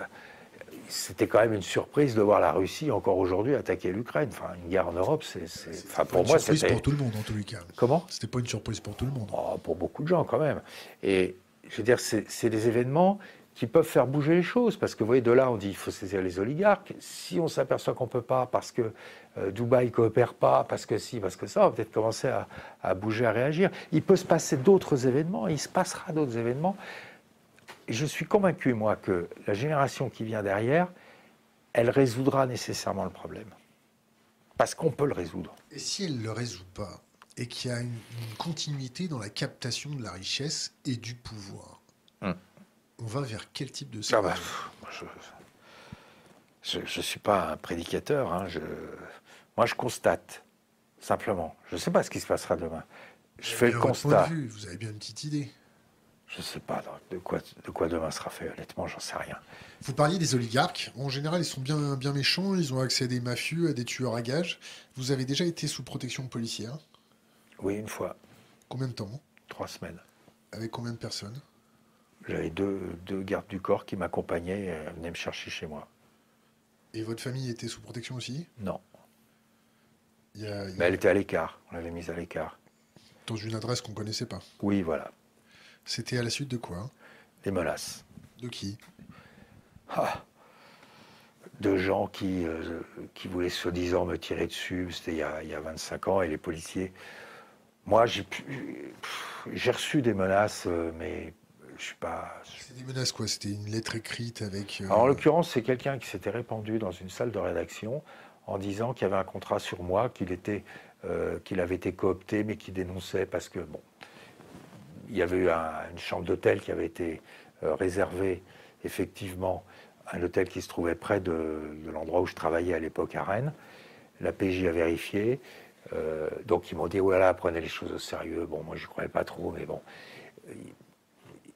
c'était quand même une surprise de voir la Russie encore aujourd'hui attaquer l'Ukraine. Enfin, une guerre en Europe, c'est, enfin, pour
une
moi,
surprise
c'était
pour tout le monde, en tous les cas.
comment?
C'était pas une surprise pour tout le monde.
Oh, Pour beaucoup de gens, quand même. Et je veux dire, c'est, des événements qui peuvent faire bouger les choses. Parce que vous voyez, de là, on dit il faut saisir les oligarques. Si on s'aperçoit qu'on ne peut pas parce que euh, Dubaï ne coopère pas, parce que si, parce que ça, on va peut-être commencer à, bouger, à réagir. Il peut se passer d'autres événements, il se passera d'autres événements. Je suis convaincu, moi, que la génération qui vient derrière, elle résoudra nécessairement le problème. Parce qu'on peut le résoudre.
Et si elle ne le résout pas, et qu'il y a une, une continuité dans la captation de la richesse et du pouvoir,
Hmm.
on va vers quel type de
Ah bah, je ne suis pas un prédicateur. hein, je- moi, je constate, simplement. Je ne sais pas ce qui se passera demain. Je fais le
point
constat.
de vue, vous avez bien une petite idée.
Je ne sais pas dans- de quoi, de quoi demain sera fait. Honnêtement, j'en sais rien.
Vous parliez des oligarques. En général, ils sont bien, bien méchants. Ils ont accès à des mafieux, à des tueurs à gages. Vous avez déjà été sous protection policière.
Oui, une fois,
Combien de temps
trois semaines.
Avec combien de personnes
J'avais deux, deux gardes du corps qui m'accompagnaient et euh, venaient me chercher chez moi.
Et votre famille était sous protection aussi
Non.
Il y a, il y a-
Mais elle était à l'écart. On l'avait mise à l'écart.
Dans une adresse qu'on connaissait pas.
Oui, voilà.
C'était à la suite de quoi
Des menaces.
De qui
Ah. de gens qui, qui voulaient soi-disant me tirer dessus. C'était il, il, y a 25 ans et les policiers. Moi, j'ai reçu des menaces, mais je suis pas.
C'est des menaces quoi C'était une lettre écrite avec.
en l'occurrence, c'est quelqu'un qui s'était répandu dans une salle de rédaction en disant qu'il y avait un contrat sur moi, qu'il était, qu'il avait été coopté, mais qui dénonçait parce que bon, il y avait eu une chambre d'hôtel qui avait été réservée effectivement un hôtel qui se trouvait près de, l'endroit où je travaillais à l'époque à Rennes. La PJ a vérifié. Euh, donc ils m'ont dit, voilà, prenez les choses au sérieux. Bon, moi, je croyais pas trop, mais bon.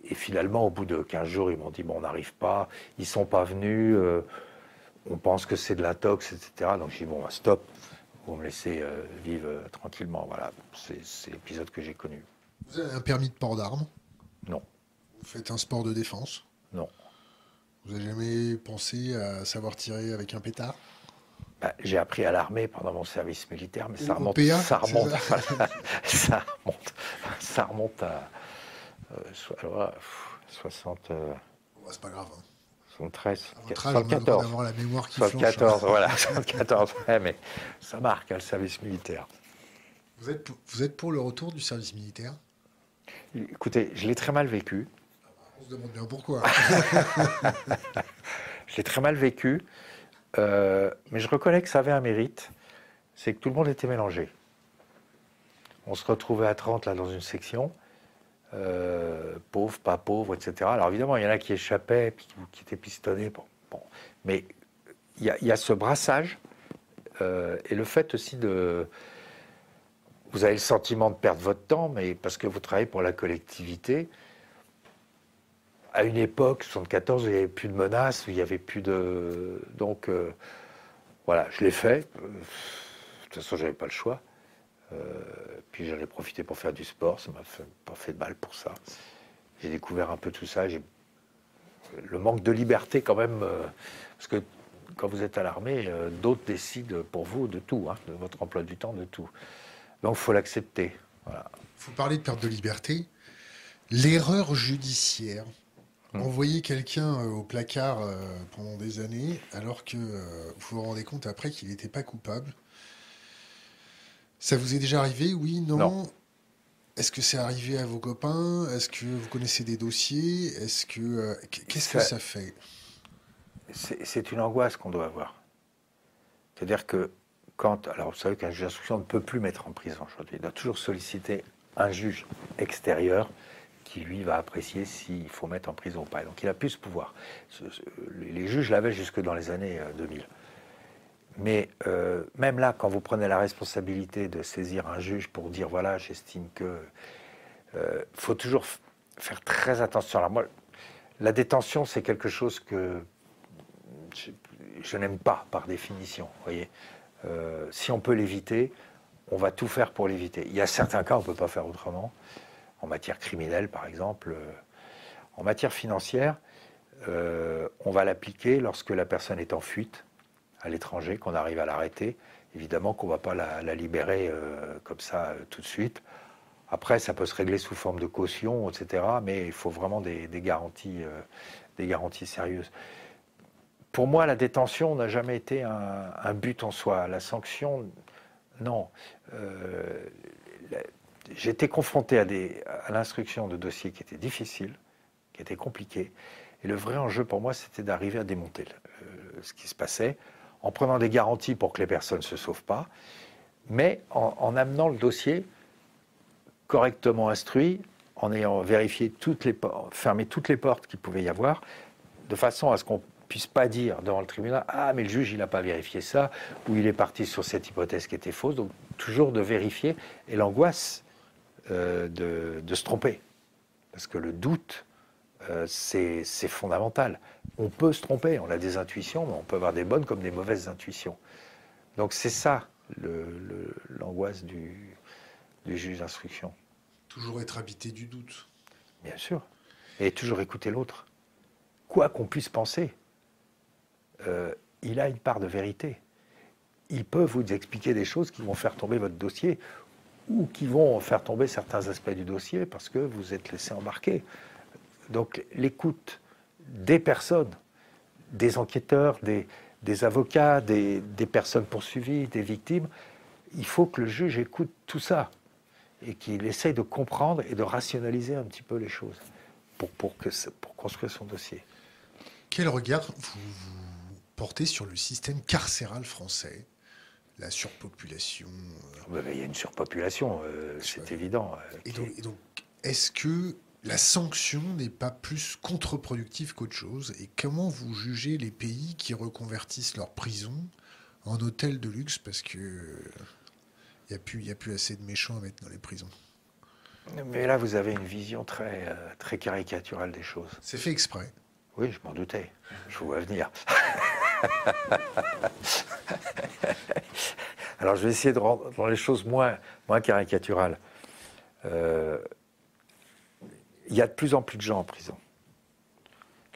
Et finalement, au bout de 15 jours, ils m'ont dit, bon, on n'arrive pas, ils ne sont pas venus, euh, on pense que c'est de l'intox, etc. Donc j'ai dit, bon, bah, stop, vous me laissez euh, vivre tranquillement. Voilà, c'est l'épisode que j'ai connu.
Vous avez un permis de port d'armes?
Non.
Vous faites un sport de défense?
Non.
Vous n'avez jamais pensé à savoir tirer avec un pétard?
Bah, J'ai appris à l'armée pendant mon service militaire, mais ça remonte, ça, remonte (laughs) ça, remonte, ça remonte à euh, 60. Euh,
c'est pas grave.
73,
74. Avoir la mémoire qui
74, flanche, voilà, 74, ouais, mais ça marque hein, le service militaire.
Vous êtes, vous êtes pour le retour du service militaire?
Écoutez, je l'ai très mal vécu.
On se demande bien pourquoi. (laughs)
je l'ai très mal vécu, euh, mais je reconnais que ça avait un mérite, c'est que tout le monde était mélangé. On se retrouvait à 30 là dans une section, euh, pauvres, pas pauvres, etc. Alors évidemment, il y en a qui échappaient, qui étaient pistonnés. Bon, Mais il y, a, ce brassage euh, et le fait aussi de... Vous avez le sentiment de perdre votre temps, mais parce que vous travaillez pour la collectivité, à une époque, 74, où il n'y avait plus de menaces, il n'y avait plus de. Donc, euh, voilà, je l'ai fait. Euh, de toute façon, je n'avais pas le choix. Euh, puis j'en ai profité pour faire du sport, ça m'a pas fait de mal pour ça. J'ai découvert un peu tout ça. Le manque de liberté, quand même, parce que quand vous êtes à l'armée, d'autres décident pour vous de tout, hein, de votre emploi du temps, de tout. Donc, il faut l'accepter.
Vous parlez de perte de liberté. L'erreur judiciaire. Envoyer quelqu'un euh, au placard euh, pendant des années, alors que euh, vous vous rendez compte après qu'il n'était pas coupable. Ça vous est déjà arrivé Oui, non, Est-ce que c'est arrivé à vos copains? Est-ce que vous connaissez des dossiers? Est-ce que qu'est-ce que ça fait?
C'est une angoisse qu'on doit avoir. C'est-à-dire que quand, alors vous savez qu'un juge d'instruction ne peut plus mettre en prison aujourd'hui. Il doit toujours solliciter un juge extérieur qui lui va apprécier s'il faut mettre en prison ou pas. donc il a plus ce pouvoir. les juges l'avaient jusque dans les années 2000. Euh, Mais euh, même là, quand vous prenez la responsabilité de saisir un juge pour dire voilà, j'estime que. Euh, faut toujours faire très attention. Alors moi, la détention, c'est quelque chose que je, n'aime pas par définition. Voyez, si on peut l'éviter, on va tout faire pour l'éviter. Il y a certains cas, on ne peut pas faire autrement en matière criminelle, par exemple. Euh, en matière financière, euh, on va l'appliquer lorsque la personne est en fuite à l'étranger, qu'on arrive à l'arrêter. Évidemment qu'on ne va pas la, libérer euh, comme ça tout de suite. Après, ça peut se régler sous forme de caution, etc. Mais il faut vraiment des, garanties, des garanties sérieuses. Pour moi, la détention n'a jamais été un, but en soi. La sanction, non j'ai été confronté à, l'instruction de dossiers qui étaient difficiles, qui étaient compliqués. Et le vrai enjeu pour moi, c'était d'arriver à démonter euh, ce qui se passait, en prenant des garanties pour que les personnes ne se sauvent pas, mais en, amenant le dossier correctement instruit, en ayant vérifié toutes les fermé toutes les portes qu'il pouvait y avoir, de façon à ce qu'on puisse pas dire devant le tribunal ah mais le juge il n'a pas vérifié ça ou il est parti sur cette hypothèse qui était fausse donc toujours de vérifier et l'angoisse euh, de, se tromper. Parce que le doute, euh, c'est fondamental. On peut se tromper, on a des intuitions, mais on peut avoir des bonnes comme des mauvaises intuitions. Donc c'est ça l'angoisse du, juge d'instruction.
Toujours être habité du doute.
Bien sûr. Et toujours écouter l'autre. Quoi qu'on puisse penser, euh, il a une part de vérité. Il peut vous expliquer des choses qui vont faire tomber votre dossier ou qui vont faire tomber certains aspects du dossier parce que vous êtes laissé embarquer. Donc l'écoute des personnes, des enquêteurs, des, avocats, des, personnes poursuivies, des victimes. Il faut que le juge écoute tout ça et qu'il essaye de comprendre et de rationaliser un petit peu les choses pour, pour, que, pour construire son dossier.
Quel regard vous portez sur le système carcéral français? La surpopulation
euh, Il y a une surpopulation, euh, c'est évident.
Euh, et donc, est-ce que la sanction n'est pas plus contre-productive qu'autre chose? Et comment vous jugez les pays qui reconvertissent leurs prisons en hôtels de luxe? Parce que il n'y a, plus, a plus assez de méchants à mettre dans les prisons
Mais là, vous avez une vision très, très caricaturale des choses.
C'est fait exprès.
Oui, je m'en doutais. Je vous vois venir. (laughs) (laughs) Alors, je vais essayer de rendre les choses moins, caricaturales. Euh, il y a de plus en plus de gens en prison.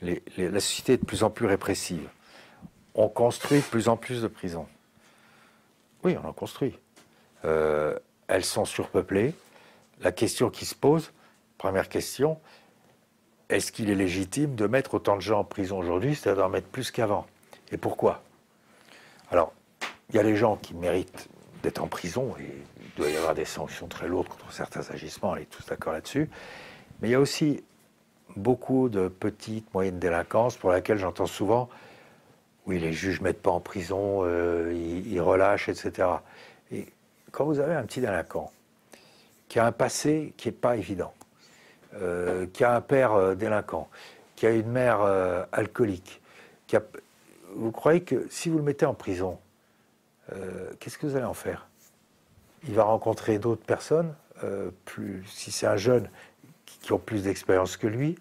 la société est de plus en plus répressive. On construit de plus en plus de prisons. Oui, on en construit. Euh, elles sont surpeuplées. La question qui se pose, première question, est-ce qu'il est légitime de mettre autant de gens en prison aujourd'hui, c'est-à-dire d'en mettre plus qu'avant? Et pourquoi? Alors, il y a les gens qui méritent d'être en prison, et il doit y avoir des sanctions très lourdes contre certains agissements, on est tous d'accord là-dessus. Mais il y a aussi beaucoup de petites, moyennes délinquances pour lesquelles j'entends souvent oui, les juges ne mettent pas en prison, euh, ils, relâchent, etc. Et quand vous avez un petit délinquant qui a un passé qui n'est pas évident, euh, qui a un père euh, délinquant, qui a une mère alcoolique, vous croyez que si vous le mettez en prison, qu'est-ce que vous allez en faire? Il va rencontrer d'autres personnes, plus, si c'est un jeune, qui ont plus d'expérience que lui.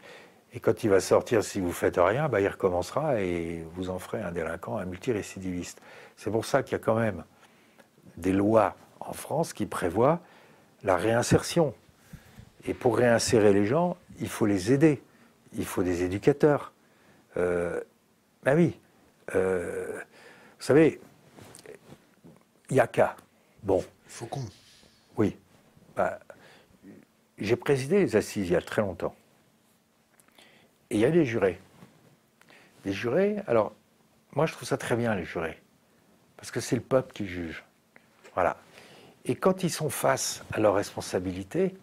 Et quand il va sortir, si vous faites rien, bah, il recommencera et vous en ferez un délinquant, un multirécidiviste. C'est pour ça qu'il y a quand même des lois en France qui prévoient la réinsertion. Et pour réinsérer les gens, il faut les aider. Il faut des éducateurs. Euh, ben oui. Euh, vous savez, il y a qu'à. Bon.
Faucon.
Oui. Bah, j'ai présidé les assises il y a très longtemps. Et il y a des jurés. Des jurés, alors, moi je trouve ça très bien, les jurés. Parce que c'est le peuple qui juge. Voilà. Et quand ils sont face à leurs responsabilités,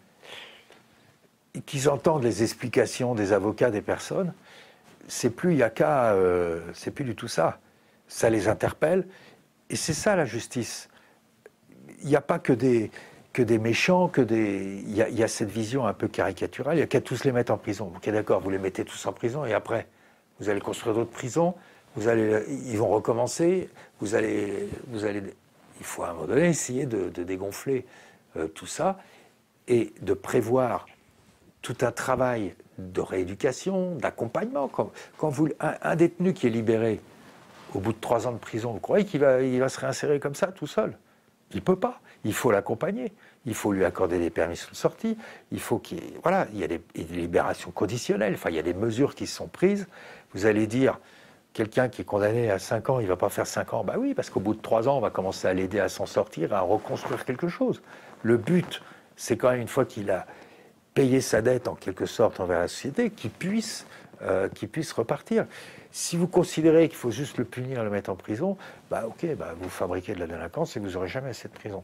qu'ils entendent les explications des avocats, des personnes, c'est plus il y a qu'à, euh, c'est plus du tout ça. Ça les interpelle, et c'est ça la justice. Il n'y a pas que des, que des méchants, que des. Il y, a, cette vision un peu caricaturale. Il n'y a qu'à tous les mettre en prison. Ok, d'accord, vous les mettez tous en prison et après, vous allez construire d'autres prisons. Vous allez, ils vont recommencer. Vous allez, vous allez. Il faut à un moment donné essayer de, dégonfler euh, tout ça et de prévoir tout un travail de rééducation, d'accompagnement. Quand, un, détenu qui est libéré au bout de trois ans de prison, vous croyez qu'il va, se réinsérer comme ça, tout seul? Il ne peut pas il faut l'accompagner. Il faut lui accorder des permissions de sortie. Il faut qu'il voilà, il y a des, libérations conditionnelles. Enfin, il y a des mesures qui sont prises. Vous allez dire, quelqu'un qui est condamné à 5 ans, il ne va pas faire 5 ans. Bah oui, parce qu'au bout de 3 ans, on va commencer à l'aider à s'en sortir, à reconstruire quelque chose. Le but, c'est quand même une fois qu'il a payé sa dette en quelque sorte envers la société, qu'il puisse, euh, puisse repartir. Si vous considérez qu'il faut juste le punir, le mettre en prison, bah ok, bah vous fabriquez de la délinquance et vous n'aurez jamais cette prison.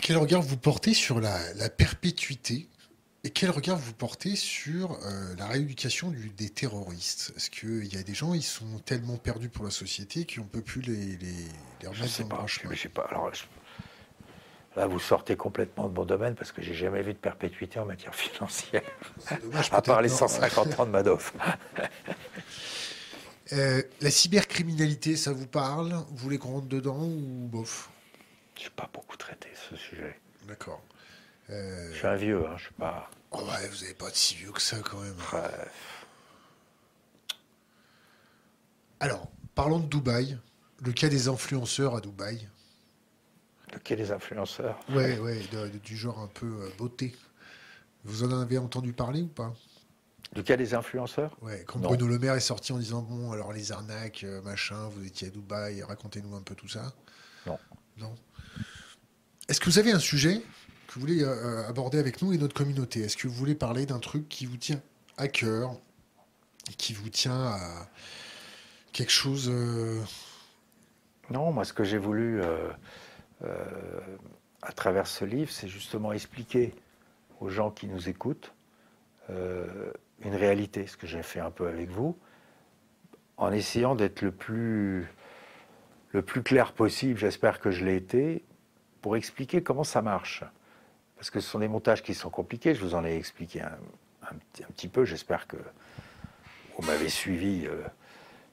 Quel regard vous portez sur la, perpétuité et quel regard vous portez sur euh, la rééducation des terroristes? Est-ce qu'il y a des gens, ils sont tellement perdus pour la société qu'on ne peut plus les, les,
remettre dans le Je sais pas. Alors, là, vous sortez complètement de mon domaine parce que j'ai jamais vu de perpétuité en matière financière. Dommage, (laughs) à part les 150 ans de Madoff. (laughs)
Euh, la cybercriminalité, ça vous parle? Vous voulez qu'on rentre dedans ou bof?
Je n'ai pas beaucoup traité ce sujet.
D'accord.
Euh, je suis un vieux, hein, je suis pas.
Oh ouais, vous n'avez pas de si vieux que ça quand même.
Bref.
Alors, parlons de Dubaï. Le cas des influenceurs à Dubaï.
Le cas des influenceurs
Ouais, ouais, du genre un peu euh, beauté. Vous en avez entendu parler ou pas?
Le cas des influenceurs?
Ouais, quand Bruno Le Maire est sorti en disant Bon, alors les arnaques, euh, machin, vous étiez à Dubaï, racontez-nous un peu tout ça.
Non.
Non. Est-ce que vous avez un sujet que vous voulez euh, aborder avec nous et notre communauté? Est-ce que vous voulez parler d'un truc qui vous tient à cœur, qui vous tient à, quelque chose. euh,
Non, moi, ce que j'ai voulu euh, à travers ce livre, c'est justement expliquer aux gens qui nous écoutent euh, une réalité, ce que j'ai fait un peu avec vous, en essayant d'être le plus, le plus clair possible, j'espère que je l'ai été, pour expliquer comment ça marche. Parce que ce sont des montages qui sont compliqués, je vous en ai expliqué un, petit- peu, j'espère que vous m'avez suivi, euh,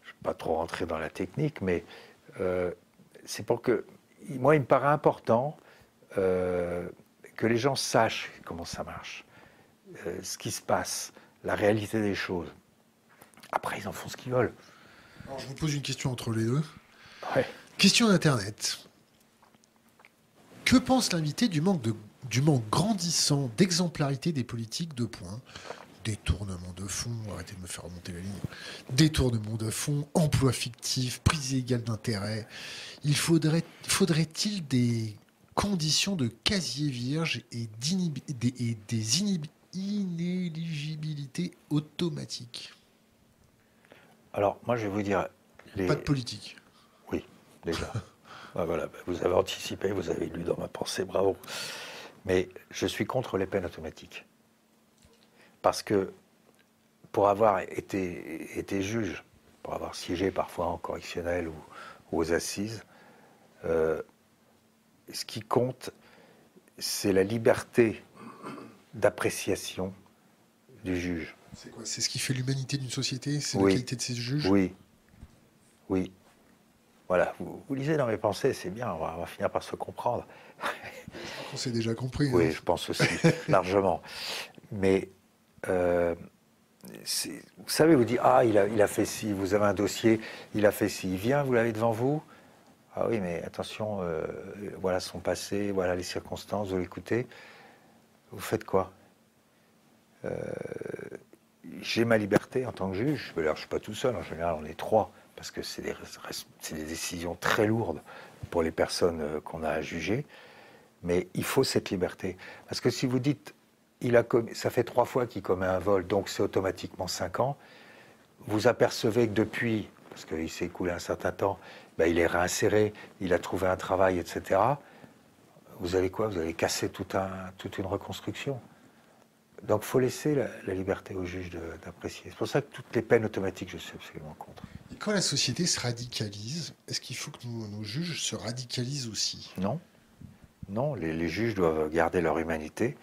je ne vais pas trop rentrer dans la technique, mais euh, c'est pour que, moi, il me paraît important euh, que les gens sachent comment ça marche, euh, ce qui se passe, la réalité des choses. Après, ils en font ce qu'ils veulent.
Alors, je vous pose une question entre les deux.
Ouais.
Question d'Internet. Que pense l'invité du manque, de, du manque grandissant d'exemplarité des politiques de points? Détournement de fonds, arrêtez de me faire remonter la ligne. Détournement de fonds, emploi fictif, prise illégale d'intérêt. Il faudrait, faudrait-il des conditions de casier vierge et, des, et des inéligibilités automatiques?
Alors, moi, je vais vous dire. Les...
Pas de politique.
Oui, déjà. (laughs) Ah, voilà, bah, vous avez anticipé, vous avez lu dans ma pensée, bravo. Mais je suis contre les peines automatiques. Parce que pour avoir été, été juge, pour avoir siégé parfois en correctionnel ou, ou aux assises, euh, ce qui compte, c'est la liberté d'appréciation du juge.
C'est quoi? C'est ce qui fait l'humanité d'une société? C'est
Oui.
la qualité de ses juges?
Oui, oui. Voilà, vous, vous lisez dans mes pensées, c'est bien, on va, on va finir par se comprendre.
On s'est déjà compris.
Oui,
hein.
je pense aussi, (laughs) largement. Mais, euh, vous savez, vous dites, ah, il a, il a fait ci, vous avez un dossier, il a fait ci, il vient, vous l'avez devant vous. Ah oui, mais attention, euh, voilà son passé, voilà les circonstances, vous l'écoutez. Vous faites quoi? Euh, J'ai ma liberté en tant que juge. Alors, je ne suis pas tout seul, en général, on est trois, parce que c'est des, des décisions très lourdes pour les personnes euh, qu'on a à juger. Mais il faut cette liberté. Parce que si vous dites, il a ça fait trois fois qu'il commet un vol, donc c'est automatiquement cinq ans, vous apercevez que depuis, parce qu'il s'est écoulé un certain temps, ben, il est réinséré, il a trouvé un travail, etc. Vous allez quoi? Vous allez casser tout un, toute une reconstruction. Donc il faut laisser la, la liberté au juge d'apprécier. C'est pour ça que toutes les peines automatiques, je suis absolument contre.
Et quand la société se radicalise, est-ce qu'il faut que nos, nos juges se radicalisent aussi?
Non. Non, les, les juges doivent garder leur humanité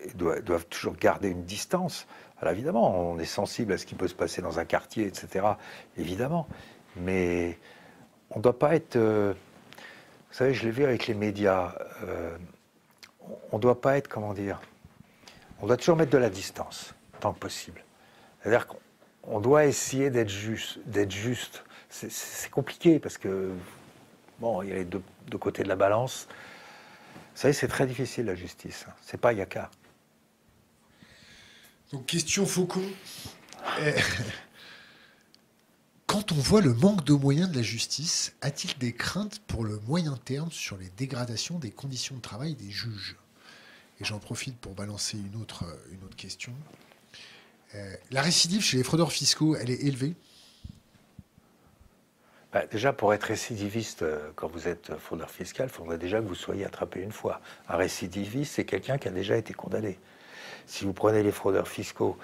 et doivent, doivent toujours garder une distance. Alors évidemment, on est sensible à ce qui peut se passer dans un quartier, etc. Évidemment. Mais on ne doit pas être... euh, vous savez, je l'ai vu avec les médias. euh, on ne doit pas être, comment dire... On doit toujours mettre de la distance, tant que possible. C'est-à-dire qu'on on doit essayer d'être juste. D'être juste. C'est- compliqué parce que, bon, il y a les deux, côtés de la balance. Vous savez, c'est très difficile la justice. hein. C'est pas Yaka.
Donc, question Faucon. Quand on voit le manque de moyens de la justice, a-t-il des craintes pour le moyen terme sur les dégradations des conditions de travail des juges? Et j'en profite pour balancer une autre, autre question. Euh, la récidive chez les fraudeurs fiscaux, elle est élevée?
Bah, déjà, pour être récidiviste, euh, quand vous êtes fraudeur fiscal, il faudrait déjà que vous soyez attrapé une fois. Un récidiviste, c'est quelqu'un qui a déjà été condamné. Si vous prenez les fraudeurs fiscaux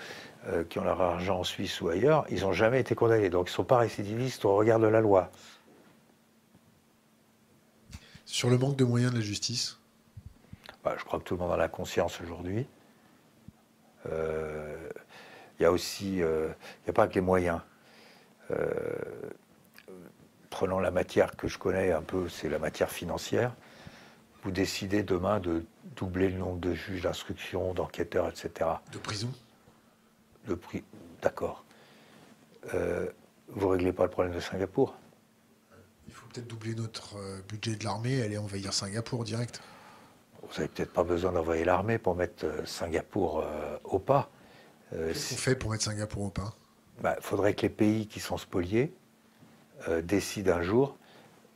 euh, qui ont leur argent en Suisse ou ailleurs, ils n'ont jamais été condamnés. Donc, ils ne sont pas récidivistes au regard de la loi.
Sur le manque de moyens de la justice?
Bah, je crois que tout le monde en a conscience aujourd'hui. Euh, Il y a aussi, euh, il n'y a pas que les moyens. Euh, prenons la matière que je connais un peu, c'est la matière financière. Vous décidez demain de doubler le nombre de juges d'instruction, d'enquêteurs, etc.
de prison?
Le prix, d'accord. Euh, vous ne réglez pas le problème de Singapour?
Il faut peut-être doubler notre euh, budget de l'armée et aller envahir Singapour direct.
Vous n'avez peut-être pas besoin d'envoyer l'armée pour mettre euh, Singapour euh, au pas. Euh,
Qu'est-ce qu'on fait pour mettre Singapour au pain
Il Bah, faudrait que les pays qui sont spoliés décident un jour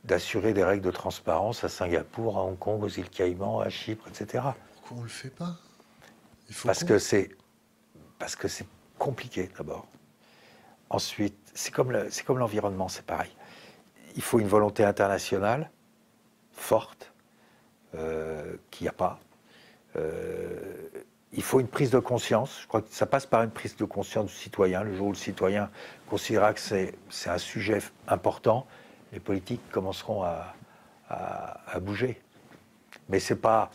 d'assurer des règles de transparence à Singapour, à Hong Kong, aux îles Caïmans, à Chypre, etc.
Pourquoi on le fait pas? Il faut
Parce
qu'on-
que c'est parce que c'est compliqué d'abord. Ensuite, c'est comme le- c'est comme l'environnement, c'est pareil. Il faut une volonté internationale forte, euh, qu'il n'y a pas. Euh, il faut une prise de conscience. Je crois que ça passe par une prise de conscience du citoyen. Le jour où le citoyen considérera que c'est c'est un sujet important, les politiques commenceront à, à- à bouger. Mais c'est pas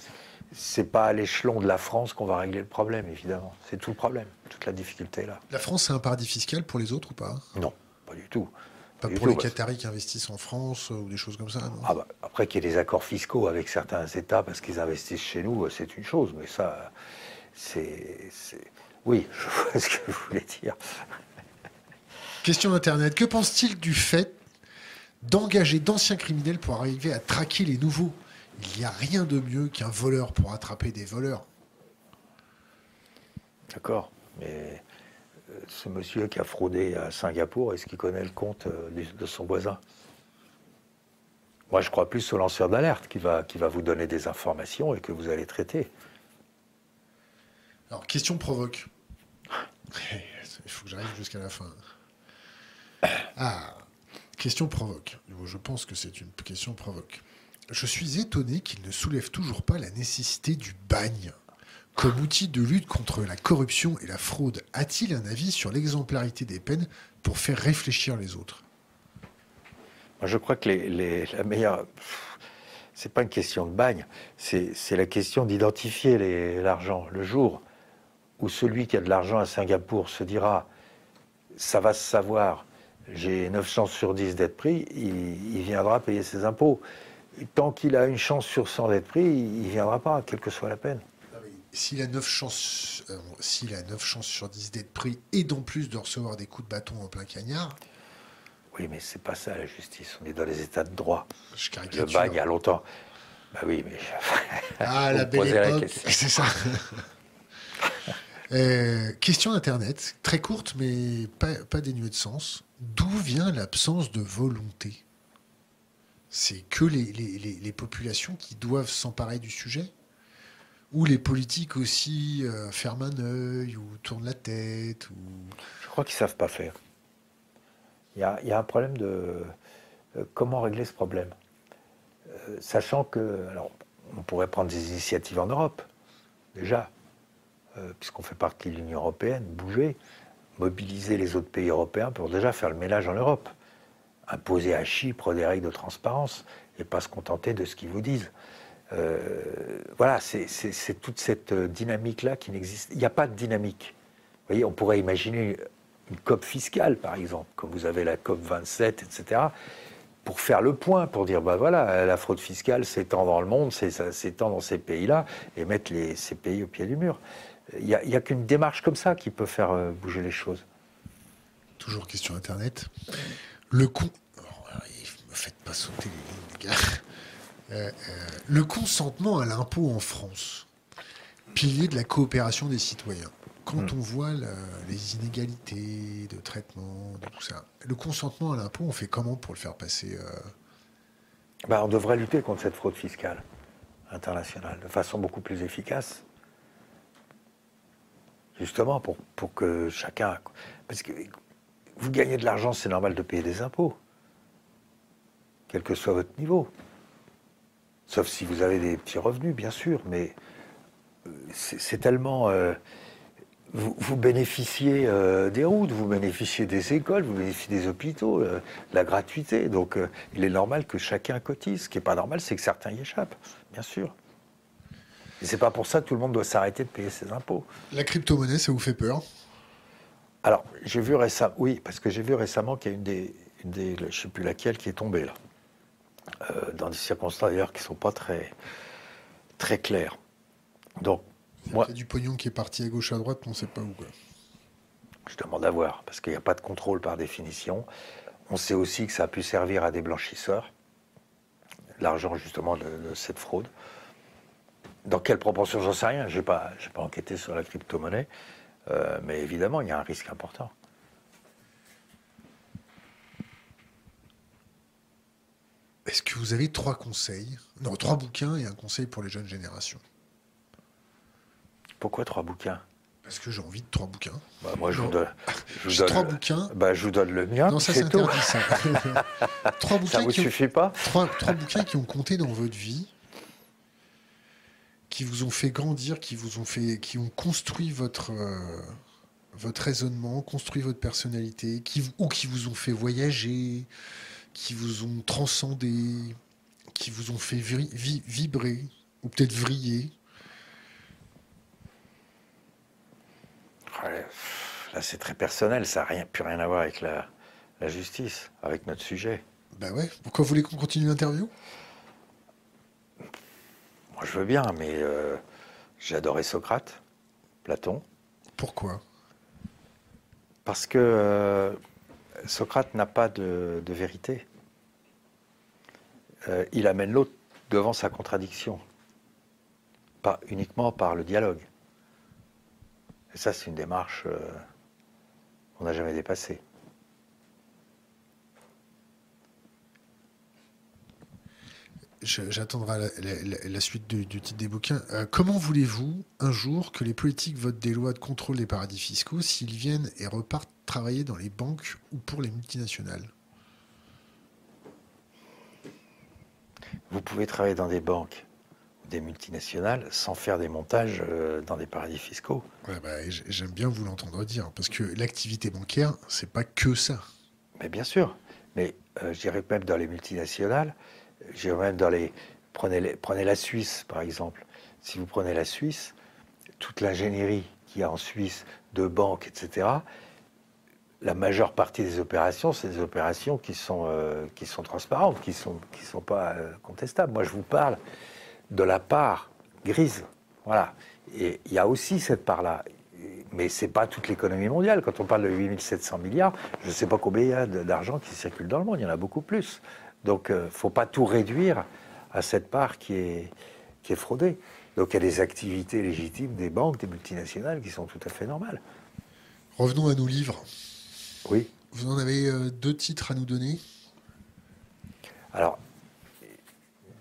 c'est pas à l'échelon de la France qu'on va régler le problème, évidemment. C'est tout le problème, toute la difficulté là.
La France, c'est un paradis fiscal pour les autres ou pas?
Non, pas du tout.
Pas pour
tout,
les Qataris qui investissent en France euh, ou des choses comme ça, non?
Ah bah, après qu'il y ait des accords fiscaux avec certains États parce qu'ils investissent chez nous, c'est une chose, mais ça, c'est. c'est- Oui, (laughs) je vois ce que vous voulez dire.
Question d'Internet. Que pense-t-il du fait d'engager d'anciens criminels pour arriver à traquer les nouveaux Il n'y a rien de mieux qu'un voleur pour attraper des voleurs.
D'accord, mais euh, ce monsieur qui a fraudé à Singapour, est-ce qu'il connaît le compte euh, de son voisin? Moi, je crois plus au lanceur d'alerte qui va, qui va vous donner des informations et que vous allez traiter.
Alors, question provoque. (laughs) Il faut que j'arrive jusqu'à la fin. Ah, question provoque. Je pense que c'est une question provoque. Je suis étonné qu'il ne soulève toujours pas la nécessité du bagne comme outil de lutte contre la corruption et la fraude. A-t-il un avis sur l'exemplarité des peines pour faire réfléchir les autres?
Je crois que la meilleure. C'est pas une question de bagne, c'est la question d'identifier l'argent. Le jour où celui qui a de l'argent à Singapour se dira ça va se savoir, j'ai 9 chances sur 10 d'être pris, il, il viendra payer ses impôts. Tant qu'il a une chance sur 100 d'être pris, il ne viendra pas, quelle que soit la peine.
S'il a 9 chances, euh, s'il a 9 chances sur 10 d'être pris et d'en plus de recevoir des coups de bâton en plein cagnard,
Oui, mais c'est pas ça la justice. On est dans les états de droit.
je
Le
caricature.
bagne, il y a longtemps. Bah oui, mais.
Ah, (laughs) la belle
la
époque, c'est ça. (laughs) Euh, question d'Internet, très courte mais pas, dénuée de sens. D'où vient l'absence de volonté? C'est que les, populations qui doivent s'emparer du sujet? Ou les politiques aussi euh, ferment un œil ou tournent la tête ou...
Je crois qu'ils ne savent pas faire. Il y a, un problème de euh, comment régler ce problème? Sachant que, on pourrait prendre des initiatives en Europe, déjà, puisqu'on fait partie de l'Union européenne, bouger, mobiliser les autres pays européens pour déjà faire le ménage en Europe. Imposer à Chypre des règles de transparence et pas se contenter de ce qu'ils vous disent. Euh, voilà, c'est toute cette euh, dynamique-là qui n'existe. Il n'y a pas de dynamique. Vous voyez, on pourrait imaginer une COP fiscale, par exemple, comme vous avez la COP 27, etc., pour faire le point, pour dire, ben voilà, la fraude fiscale s'étend dans le monde, s'étend dans ces pays-là, et mettre les, ces pays au pied du mur. Il n'y a, qu'une démarche comme ça qui peut faire euh, bouger les choses.
Toujours question Internet. Le con... Oh, me faites pas sauter les lignes, les gars. Euh, euh, le consentement à l'impôt en France, pilier de la coopération des citoyens. Quand
Hmm.
on voit les inégalités de traitement, de tout ça, le consentement à l'impôt, on fait comment pour le faire passer euh,
Ben, on devrait lutter contre cette fraude fiscale internationale de façon beaucoup plus efficace. Justement, pour, que chacun. Parce que vous gagnez de l'argent, c'est normal de payer des impôts, quel que soit votre niveau. Sauf si vous avez des petits revenus, bien sûr, mais euh, c'est tellement. euh, vous, bénéficiez euh, des routes, vous bénéficiez des écoles, vous bénéficiez des hôpitaux, la gratuité. Donc il est normal que chacun cotise. Ce qui n'est pas normal, c'est que certains y échappent, bien sûr. Et c'est pas pour ça que tout le monde doit s'arrêter de payer ses impôts.
La crypto-monnaie, ça vous fait peur?
Alors, j'ai vu récemment, oui, parce que j'ai vu récemment qu'il y a une des, une des je ne sais plus laquelle, qui est tombée là, Euh, dans des circonstances d'ailleurs qui ne sont pas très, très claires. Donc,
Il
moi,
y a du pognon qui est parti à gauche à droite, on ne sait pas où. Quoi.
je demande à voir, parce qu'il n'y a pas de contrôle par définition. On sait aussi que ça a pu servir à des blanchisseurs, l'argent justement de, de cette fraude. Dans quelle proportion, j'en sais rien. Je n'ai pas, enquêté sur la crypto-monnaie, Euh, mais évidemment, il y a un risque important.
Est-ce que vous avez trois conseils? Non, trois bouquins et un conseil pour les jeunes générations.
Pourquoi trois bouquins?
Parce que j'ai envie de trois bouquins.
Bah, moi, je vous donne, je vous
J'ai
donne
trois
le-
bouquins.
bah, je vous donne le mien.
Non, ça
c'est
interdit ça. (laughs) trois,
Ça
bouquins
vous
qui ont,
suffit pas?
trois, trois bouquins qui ont compté dans votre vie, qui vous ont fait grandir, qui vous ont fait, qui ont construit votre euh, votre raisonnement, construit votre personnalité, qui ou qui vous ont fait voyager, qui vous ont transcendé, qui vous ont fait vi- vibrer ou peut-être vriller.
Là, c'est très personnel. Ça n'a rien, plus rien à voir avec la, la justice, avec notre sujet.
Bah ouais. Pourquoi vous voulez qu'on continue l'interview?
Moi, je veux bien, mais euh, j'ai adoré Socrate, Platon,
Pourquoi?
Parce que euh, Socrate n'a pas de, de vérité. Euh, il amène l'autre devant sa contradiction, pas uniquement par le dialogue. Et ça, c'est une démarche qu'on n'a jamais dépassée.
J'attendrai la, la- la- la suite du, du titre des bouquins. Euh, comment voulez-vous un jour que les politiques votent des lois de contrôle des paradis fiscaux s'ils viennent et repartent travailler dans les banques ou pour les multinationales?
Vous pouvez travailler dans des banques, des multinationales, sans faire des montages euh, dans des paradis fiscaux.
Ouais, bah, J'aime bien vous l'entendre dire, parce que l'activité bancaire, c'est pas que ça.
Mais bien sûr. Mais euh, je dirais même dans les multinationales, même dans les prenez, prenez la Suisse, par exemple. Si vous prenez la Suisse, toute l'ingénierie qu'il y a en Suisse de banques, etc., la majeure partie des opérations, c'est des opérations qui sont, euh, qui sont transparentes, qui ne sont, qui sont pas euh, contestables. Moi, je vous parle de la part grise. Voilà. Et il y a aussi cette part-là. Mais ce n'est pas toute l'économie mondiale. Quand on parle de 8700 milliards, je ne sais pas combien il y a d'argent qui circule dans le monde. Il y en a beaucoup plus. Donc, il ne faut pas tout réduire à cette part qui est, qui est fraudée. Donc, il y a des activités légitimes des banques, des multinationales qui sont tout à fait normales.
Revenons à nos livres.
Oui.
Vous en avez euh, deux titres à nous donner.
Alors,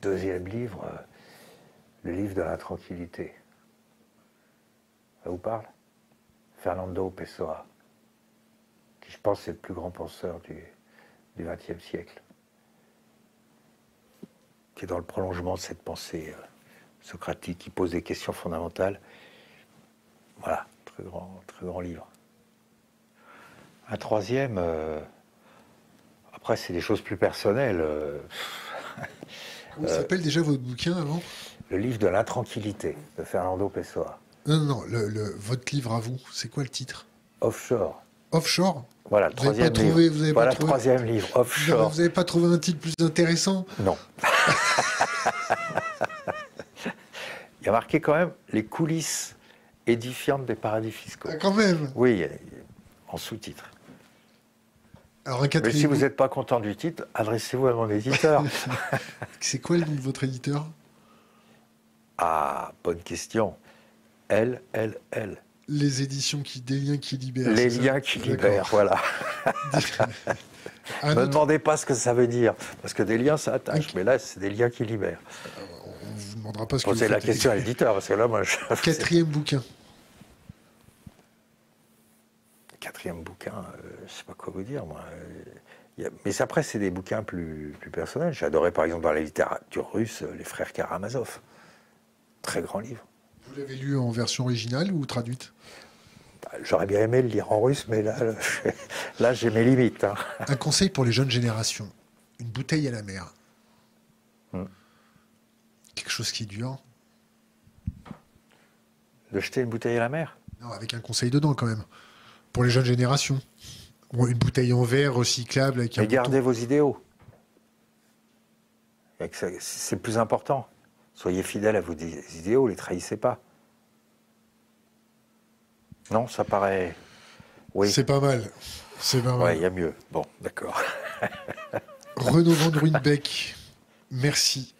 deuxième livre, euh, le livre de la tranquillité. Ça vous parle? Fernando Pessoa, qui je pense est le plus grand penseur du XXe siècle, qui est dans le prolongement de cette pensée euh, socratique, qui pose des questions fondamentales. Voilà, très grand, très grand livre. Un troisième, euh, après c'est des choses plus personnelles. euh, (laughs)
Comment s'appelle déjà votre bouquin avant?
Le livre de l'intranquillité de Fernando Pessoa.
Non, non, non, le- le- votre livre à vous, c'est quoi le titre?
Offshore.
Offshore?
Voilà,
Vous
troisième
pas trouvé-
livre.
vous avez pas
voilà, le
trouvé-
troisième livre,
Vous
Offshore.
n'avez pas trouvé un titre plus intéressant?
Non. Il y a marqué quand même les coulisses édifiantes des paradis fiscaux.
Ah, Quand même
Oui, en sous-titre.
Alors
Mais si vous n'êtes pas content du titre, adressez-vous à mon éditeur. (laughs)
C'est quoi le nom de votre éditeur?
Ah, bonne question. L, L, L.
Les éditions qui. Des liens qui libèrent.
Les liens qui libèrent, voilà. (laughs) (laughs) Ne me demandez pas ce que ça veut dire, parce que des liens, ça attache, mais là, c'est des liens qui libèrent.
On vous demandera pas ce que
Posez la question à l'éditeur, parce que là, moi, je...
Quatrième bouquin.
Quatrième bouquin, euh, je sais pas quoi vous dire, moi. Euh, a- Mais après, c'est des bouquins plus, plus personnels. J'adorais, par exemple, dans la littérature russe, euh, les frères Karamazov. Très grand livre.
Vous l'avez lu en version originale ou traduite?
J'aurais bien aimé le lire en russe, mais là, là, j'ai mes limites. hein.
Un conseil pour les jeunes générations. Une bouteille à la mer.
Hmm.
Quelque chose qui dure.
De jeter une bouteille à la mer?
Non, avec un conseil dedans quand même. Pour les jeunes générations. Une bouteille en verre recyclable avec un
Mais gardez
bouton.
vos idéaux. C'est le plus important. Soyez fidèles à vos idéaux, les trahissez pas. Non, ça paraît. Oui,
C'est pas mal. C'est pas mal.
ouais, il y a mieux. Bon, d'accord. (laughs)
Renaud Van Ruynbeck, merci.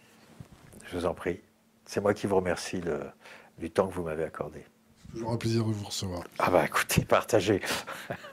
Je vous en prie. C'est moi qui vous remercie du temps que vous m'avez accordé.
Toujours un plaisir de vous recevoir.
Ah bah écoutez, partagez. (laughs)